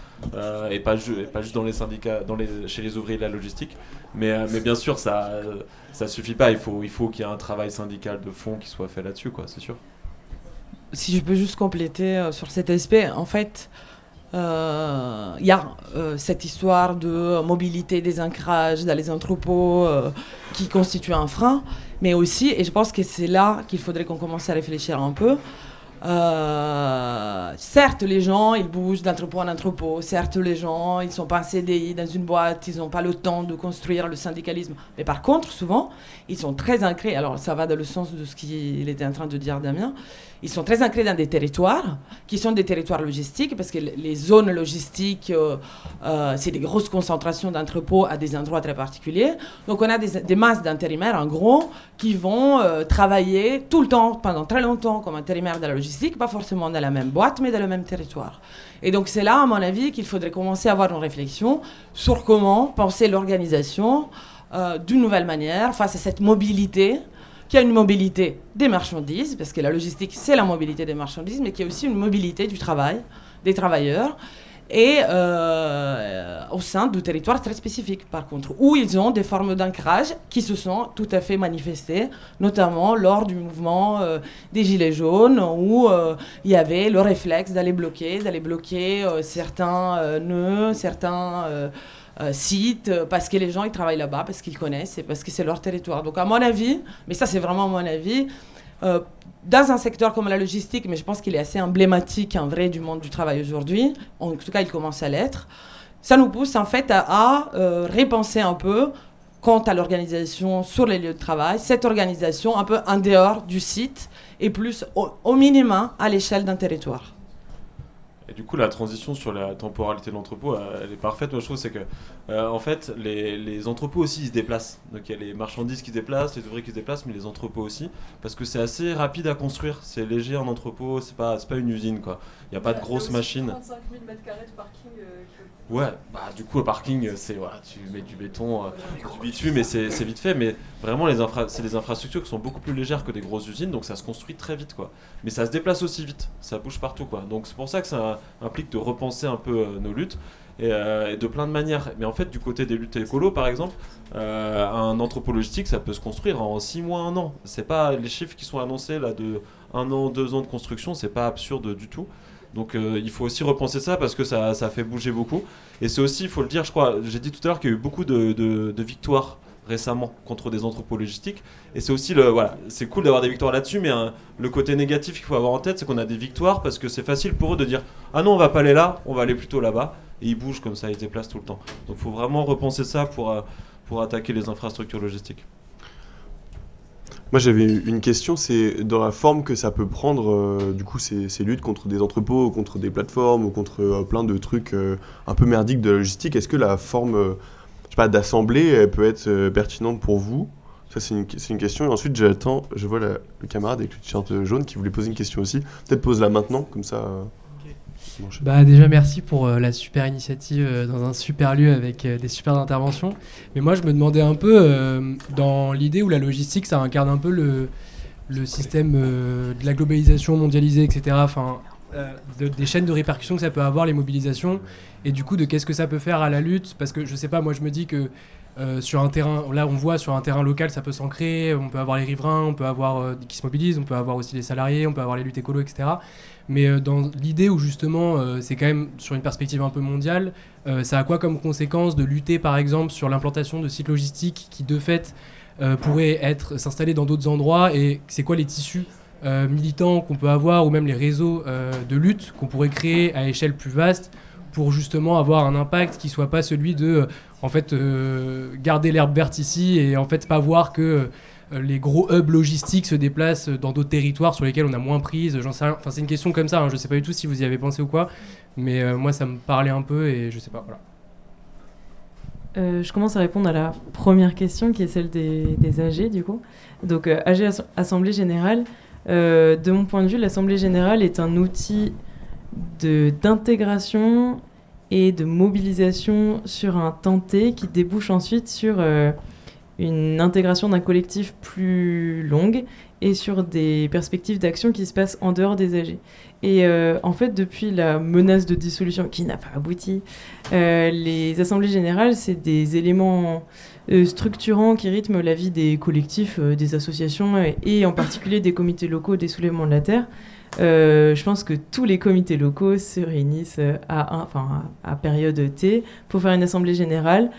et, pas et pas juste dans les syndicats, dans les, chez les ouvriers de la logistique. Mais, mais bien sûr, ça, ça suffit pas. Il faut, il faut qu'il y ait un travail syndical de fond qui soit fait là-dessus, quoi, c'est sûr. si je peux juste compléter sur cet aspect, en fait, euh, il y a euh, cette histoire de mobilité des ancrages dans les entrepôts euh, qui constitue un frein, mais aussi, et je pense que c'est là qu'il faudrait qu'on commence à réfléchir un peu. euh, certes, les gens, ils bougent d'entrepôt en entrepôt. Certes, les gens, ils sont pas en CDI dans une boîte. Ils n'ont pas le temps de construire le syndicalisme. Mais par contre, souvent, ils sont très ancrés. Alors, ça va dans le sens de ce qu'il était en train de dire Damien. Ils sont très ancrés dans des territoires qui sont des territoires logistiques parce que les zones logistiques, euh, euh, c'est des grosses concentrations d'entrepôts à des endroits très particuliers. Donc on a des, masses d'intérimaires, en gros, qui vont euh, travailler tout le temps, pendant très longtemps, comme intérimaires de la logistique, pas forcément dans la même boîte, mais dans le même territoire. Et donc c'est là, à mon avis, qu'il faudrait commencer à avoir une réflexion sur comment penser l'organisation d'une nouvelle manière face à cette mobilité qui a une mobilité des marchandises, parce que la logistique, c'est la mobilité des marchandises, mais qui a aussi une mobilité du travail, des travailleurs, et euh, au sein de territoires très spécifiques, par contre, où ils ont des formes d'ancrage qui se sont tout à fait manifestées, notamment lors du mouvement euh, des Gilets jaunes, où euh, il y avait le réflexe d'aller bloquer, d'aller bloquer certains nœuds, certains... euh, sites, euh, parce que les gens ils travaillent là-bas, parce qu'ils connaissent et parce que c'est leur territoire. Donc à mon avis, mais ça c'est vraiment mon avis, euh, dans un secteur comme la logistique, mais je pense qu'il est assez emblématique en vrai du monde du travail aujourd'hui, en tout cas il commence à l'être, ça nous pousse en fait à, à, repenser un peu quant à l'organisation sur les lieux de travail, cette organisation un peu en dehors du site et plus au, au minimum à l'échelle d'un territoire. Et du coup, la transition sur la temporalité de l'entrepôt, euh, elle est parfaite. Moi, je trouve c'est que, euh, en fait, les, les entrepôts aussi, ils se déplacent. Donc, il y a les marchandises qui se déplacent, les ouvriers qui se déplacent, mais les entrepôts aussi, parce que c'est assez rapide à construire. C'est léger en entrepôt, c'est pas, pas une usine, quoi. Il n'y a pas de grosses machines. 35 000 mètres carrés de parking. euh, Ouais, bah du coup au parking, euh, c'est voilà, tu mets du béton, euh, du bitume, et c'est vite fait. Mais vraiment, les infra c'est des infrastructures qui sont beaucoup plus légères que des grosses usines, donc ça se construit très vite, quoi. Mais ça se déplace aussi vite, ça bouge partout, quoi. Donc c'est pour ça que ça implique de repenser un peu euh, nos luttes. et, euh, et de plein de manières. Mais en fait, du côté des luttes écolo, par exemple, euh, un entrepôt logistique, ça peut se construire en 6 mois, 1 an. C'est pas les chiffres qui sont annoncés là de 1 an, 2 ans de construction, c'est pas absurde du tout. Donc euh, il faut aussi repenser ça parce que ça, ça fait bouger beaucoup. Et c'est aussi, il faut le dire, je crois, j'ai dit tout à l'heure qu'il y a eu beaucoup de, de- victoires récemment contre des entrepôts logistiques. Et c'est aussi le, voilà, c'est cool d'avoir des victoires là-dessus, mais hein, le côté négatif qu'il faut avoir en tête, c'est qu'on a des victoires parce que c'est facile pour eux de dire ah non, on va pas aller là, on va aller plutôt là-bas. Et ils bougent comme ça, ils se déplacent tout le temps. Donc il faut vraiment repenser ça pour, euh, pour attaquer les infrastructures logistiques. Moi j'avais une question, c'est dans la forme que ça peut prendre, euh, du coup, ces, ces luttes contre des entrepôts, contre des plateformes, ou contre euh, plein de trucs euh, un peu merdiques de logistique. Est-ce que la forme, je d'assemblée, peut être pertinente pour vous? Ça c'est une, question. Et ensuite j'attends, je vois le camarade avec le t-shirt jaune qui voulait poser une question aussi. Peut-être pose-la maintenant, comme ça. Bah déjà merci pour euh, la super initiative euh, dans un super lieu avec euh, des super interventions. Mais moi je me demandais un peu dans l'idée où la logistique ça incarne un peu le, système de la globalisation mondialisée etc. euh, de- des chaînes de répercussion que ça peut avoir les mobilisations et du coup de qu'est-ce que ça peut faire à la lutte parce que je sais pas moi je me dis que euh, sur un terrain, là on voit sur un terrain local ça peut s'ancrer, on peut avoir les riverains, on peut avoir euh, qui se mobilisent, on peut avoir aussi les salariés, on peut avoir les luttes écolo, etc. Mais dans l'idée où justement c'est quand même sur une perspective un peu mondiale, ça a quoi comme conséquence de lutter par exemple sur l'implantation de sites logistiques qui de fait pourraient être s'installer dans d'autres endroits et c'est quoi les tissus euh, militants qu'on peut avoir ou même les réseaux euh, de lutte qu'on pourrait créer à échelle plus vaste pour justement avoir un impact qui soit pas celui de euh, en fait garder l'herbe verte ici et en fait pas voir que les gros hubs logistiques se déplacent dans d'autres territoires sur lesquels on a moins prise. J'en sais rien. C'est une question comme ça. hein. Je sais pas du tout si vous y avez pensé ou quoi, mais moi ça me parlait un peu et je sais pas. Voilà. Je commence à répondre à la première question qui est celle des, des AG du coup. Donc euh, AG Ass- Assemblée Générale, euh, de mon point de vue, l'Assemblée Générale est un outil d'intégration et de mobilisation sur un temps T qui débouche ensuite sur euh, une intégration d'un collectif plus longue et sur des perspectives d'action qui se passent en dehors des AG. Et euh, en fait, depuis la menace de dissolution qui n'a pas abouti, les assemblées générales, c'est des éléments structurants qui rythment la vie des collectifs, euh, des associations euh, et en particulier des comités locaux des soulèvements de la terre. Euh, je pense que tous les comités locaux se réunissent euh, à, enfin, à, période T pour faire une assemblée générale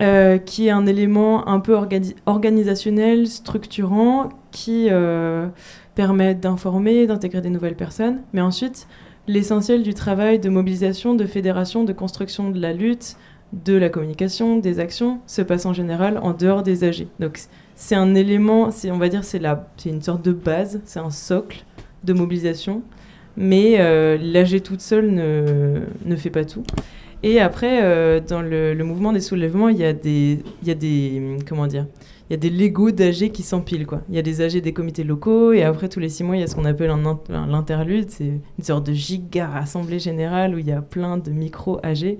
euh, qui est un élément un peu organi- organisationnel, structurant, qui euh, permet d'informer, d'intégrer des nouvelles personnes. Mais ensuite, l'essentiel du travail de mobilisation, de fédération, de construction de la lutte, de la communication, des actions, se passe en général en dehors des AG. Donc c'est un élément, on va dire c'est une sorte de base, c'est un socle de mobilisation, mais euh, l'AG toute seule ne, ne fait pas tout. Et après, euh, dans le, mouvement des soulèvements, il y a des, il y a des, comment dire, il y a des légos d'AG qui s'empilent. Il y a des AG des comités locaux et après tous les six mois, il y a ce qu'on appelle l'interlude, c'est une sorte de giga assemblée générale où il y a plein de micro AG.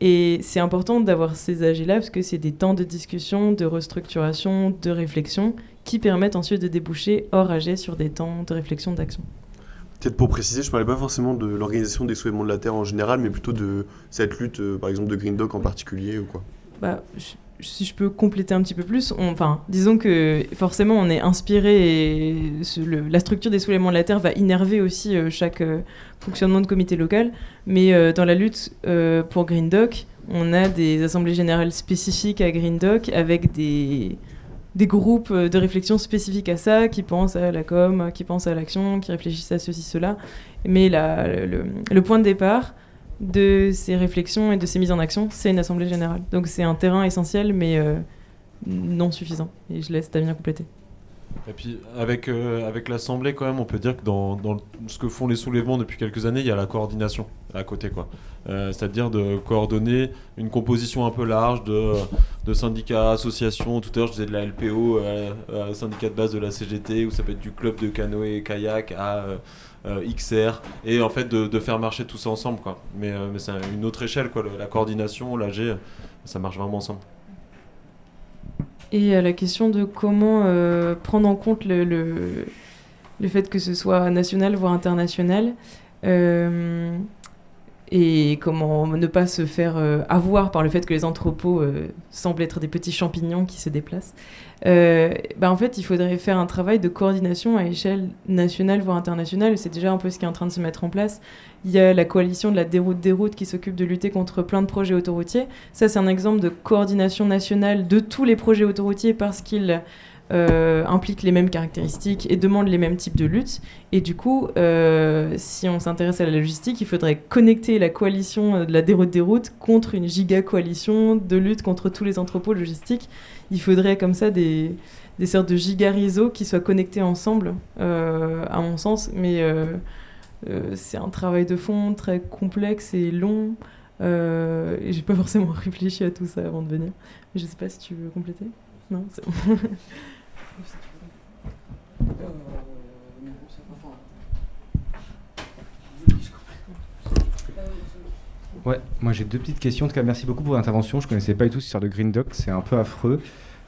Et c'est important d'avoir ces AG-là parce que c'est des temps de discussion, de restructuration, de réflexion qui permettent ensuite de déboucher hors AG sur des temps de réflexion, d'action. Peut-être pour préciser, je parlais pas forcément de l'organisation des soulèvements de la Terre en général, mais plutôt de cette lutte, euh, par exemple de Green Dog en particulier ou quoi. Bah, je- si je peux compléter un petit peu plus, enfin, disons que forcément on est inspiré et la structure des soulèvements de la Terre va innerver aussi euh, chaque euh, fonctionnement de comité local. Mais euh, dans la lutte pour Green Doc, on a des assemblées générales spécifiques à Green Doc avec des, groupes de réflexion spécifiques à ça, qui pensent à la com, qui pensent à l'action, qui réfléchissent à ceci, cela. Mais le point de départ de ces réflexions et de ces mises en action, c'est une assemblée générale. Donc c'est un terrain essentiel, mais euh, non suffisant. Et je laisse Damien compléter. Et puis avec, euh, avec l'Assemblée, quand même, on peut dire que dans, dans ce que font les soulèvements depuis quelques années, il y a la coordination à côté. quoi. Euh, C'est-à-dire de coordonner une composition un peu large de, de syndicats, associations. Tout à l'heure, je disais de la LPO, euh, syndicat de base de la CGT, ou ça peut être du club de canoë et kayak à XR. Et en fait, de, faire marcher tout ça ensemble. Quoi. Mais, euh, mais c'est une autre échelle. Quoi. La coordination, l'AG, ça marche vraiment ensemble. Et à la question de comment euh, prendre en compte le, le, le fait que ce soit national voire international, euh, et comment ne pas se faire euh, avoir par le fait que les entrepôts euh, semblent être des petits champignons qui se déplacent. Euh, bah, en fait, il faudrait faire un travail de coordination à échelle nationale, voire internationale. C'est déjà un peu ce qui est en train de se mettre en place. Il y a la coalition de la déroute des routes qui s'occupe de lutter contre plein de projets autoroutiers. Ça, c'est un exemple de coordination nationale de tous les projets autoroutiers parce qu'ils euh, impliquent les mêmes caractéristiques et demandent les mêmes types de luttes. Et du coup, euh, si on s'intéresse à la logistique, il faudrait connecter la coalition de la déroute des routes contre une giga coalition de lutte contre tous les entrepôts logistiques. Il faudrait comme ça des, des sortes de giga réseaux qui soient connectés ensemble, euh, à mon sens. Mais euh, euh, c'est un travail de fond très complexe et long. Euh, et j'ai pas forcément réfléchi à tout ça avant de venir. Je sais pas si tu veux compléter. Non, c'est bon. Ouais, moi j'ai deux petites questions. En tout cas, merci beaucoup pour l'intervention. Je connaissais pas du tout cette histoire de Green Doc, c'est un peu affreux.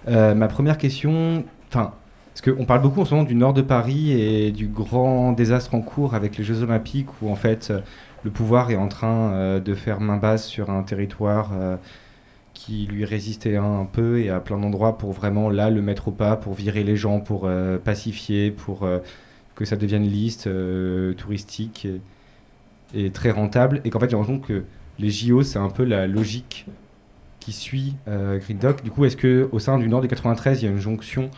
Euh, ma première question, enfin, parce qu'on parle beaucoup en ce moment du nord de Paris et du grand désastre en cours avec les Jeux Olympiques où en fait euh, le pouvoir est en train euh, de faire main basse sur un territoire euh, qui lui résistait un, peu et à plein d'endroits pour vraiment là le mettre au pas, pour virer les gens, pour euh, pacifier, pour euh, que ça devienne liste, euh, touristique et, très rentable. Et qu'en fait, j'ai l'impression que les JO, c'est un peu la logique qui suit Green Doc. Du coup, est-ce que au sein du Nord du 93, il y a une jonction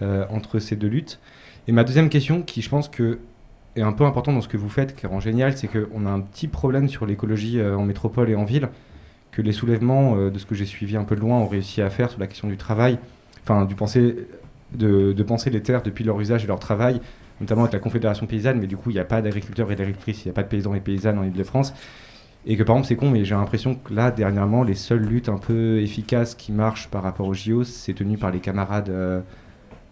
entre ces deux luttes? Et ma deuxième question, qui je pense que est un peu importante dans ce que vous faites, qui rend génial, c'est qu'on a un petit problème sur l'écologie en métropole et en ville, que les soulèvements, euh, de ce que j'ai suivi un peu de loin, ont réussi à faire sur la question du travail, enfin du penser, de, penser les terres depuis leur usage et leur travail, notamment avec la Confédération paysanne, mais du coup, il n'y a pas d'agriculteurs et d'agricultrices, il n'y a pas de paysans et paysannes en Ile-de-France. Et que par exemple, c'est con, mais j'ai l'impression que là, dernièrement, les seules luttes un peu efficaces qui marchent par rapport aux JO, c'est tenu par les camarades, euh,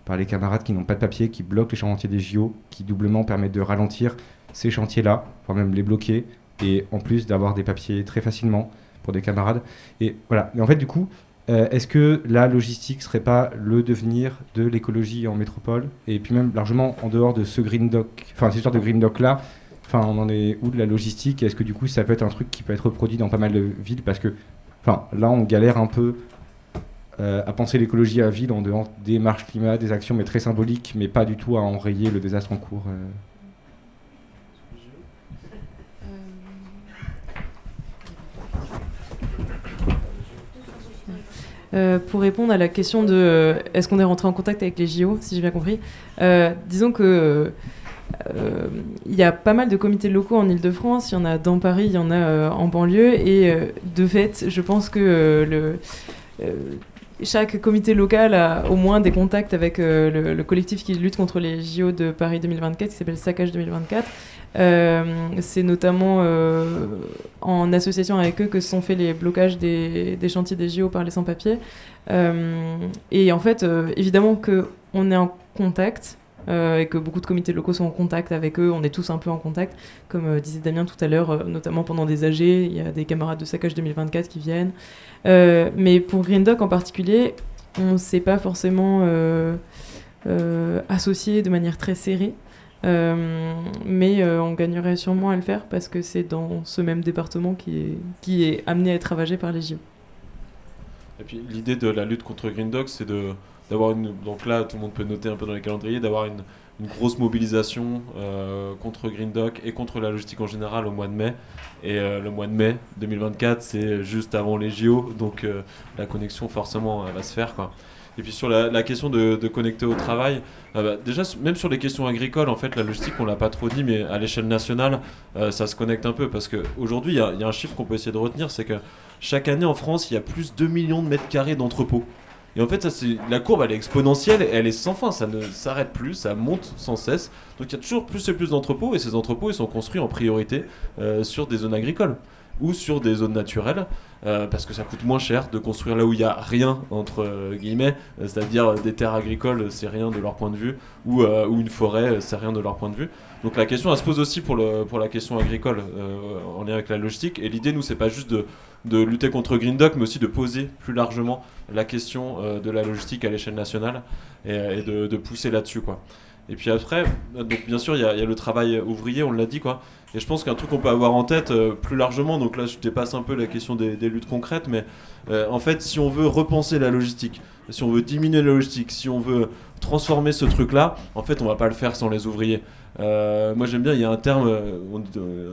par les camarades qui n'ont pas de papier, qui bloquent les chantiers des JO, qui doublement permettent de ralentir ces chantiers-là, voire même les bloquer, et en plus d'avoir des papiers très facilement pour des camarades. Et voilà. Et en fait, du coup, euh, est-ce que la logistique serait pas le devenir de l'écologie en métropole Et puis même largement en dehors de ce Green Doc, enfin cette histoire de Green Doc là, enfin on en est où de la logistique Est-ce que du coup ça peut être un truc qui peut être reproduit dans pas mal de villes Parce que, enfin là on galère un peu euh, à penser l'écologie à ville en dehors des marches climat, des actions mais très symboliques, mais pas du tout à enrayer le désastre en cours. euh. Euh, pour répondre à la question de euh, est-ce qu'on est rentré en contact avec les JO, si j'ai bien compris, euh, disons que il y a pas mal de comités locaux en Ile-de-France, il y en a dans Paris, il y en a en banlieue, et de fait, je pense que chaque comité local a au moins des contacts avec le, le collectif qui lutte contre les JO de Paris 2024, qui s'appelle Saccage 2024. Euh, c'est notamment euh, en association avec eux que se sont faits les blocages des, chantiers des JO par les sans-papiers. Euh, et en fait, évidemment qu'on est en contact. et que beaucoup de comités locaux sont en contact avec eux, on est tous un peu en contact, comme disait Damien tout à l'heure, notamment pendant des AG, il y a des camarades de Saccage 2024 qui viennent. Mais pour Green Doc en particulier, on ne s'est pas forcément associé de manière très serrée. Euh, mais euh, on gagnerait sûrement à le faire parce que c'est dans ce même département qui est, amené à être ravagé par les JO. Et puis l'idée de la lutte contre Green Dog, c'est d'avoir une donc là tout le monde peut noter un peu dans les calendriers d'avoir une, grosse mobilisation euh, contre Green Dog et contre la logistique en général au mois de mai et le mois de mai 2024 c'est juste avant les JO donc euh, la connexion forcément va se faire. Et puis sur la, question de, connecter au travail, euh, bah, déjà même sur les questions agricoles, en fait la logistique on l'a pas trop dit, mais à l'échelle nationale euh, ça se connecte un peu parce qu'aujourd'hui il y, a- il y a un chiffre qu'on peut essayer de retenir, c'est que chaque année en France il y a plus de 2 millions de mètres carrés d'entrepôts. Et en fait, ça, c'est, la courbe, elle est exponentielle, et elle est sans fin, ça ne s'arrête plus, ça monte sans cesse. Donc il y a toujours plus et plus d'entrepôts, et ces entrepôts, ils sont construits en priorité euh, sur des zones agricoles ou sur des zones naturelles, euh, parce que ça coûte moins cher de construire là où il n'y a rien, entre guillemets, c'est-à-dire des terres agricoles, c'est rien de leur point de vue, ou, euh, ou une forêt, c'est rien de leur point de vue. Donc la question, elle se pose aussi pour, la question agricole, euh, en lien avec la logistique, et l'idée, nous, c'est pas juste de, lutter contre Green Doc, mais aussi de poser plus largement la question de la logistique à l'échelle nationale et, et de, de pousser là-dessus quoi. Et puis après, donc bien sûr il y, a- le travail ouvrier, on l'a dit quoi. Et je pense qu'un truc qu'on peut avoir en tête euh, plus largement, donc là je dépasse un peu la question des, luttes concrètes, mais euh, en fait si on veut repenser la logistique, si on veut diminuer la logistique, si on veut transformer ce truc-là, en fait on va pas le faire sans les ouvriers. Euh, moi j'aime bien, il y a un terme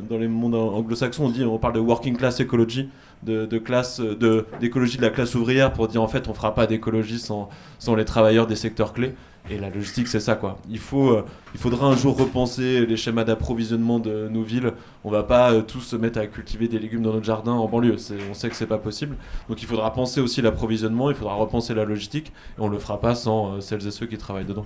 dans les mondes anglo-saxons, on dit, on parle de working class ecology, de, classe, d'écologie de la classe ouvrière pour dire en fait on fera pas d'écologie sans les travailleurs des secteurs clés. Et la logistique c'est ça quoi. Il faut, euh, il faudra un jour repenser les schémas d'approvisionnement de nos villes. On va pas euh, tous se mettre à cultiver des légumes dans notre jardin en banlieue. On sait que c'est pas possible. Donc il faudra penser aussi l'approvisionnement, il faudra repenser la logistique et on le fera pas sans euh, celles et ceux qui travaillent dedans.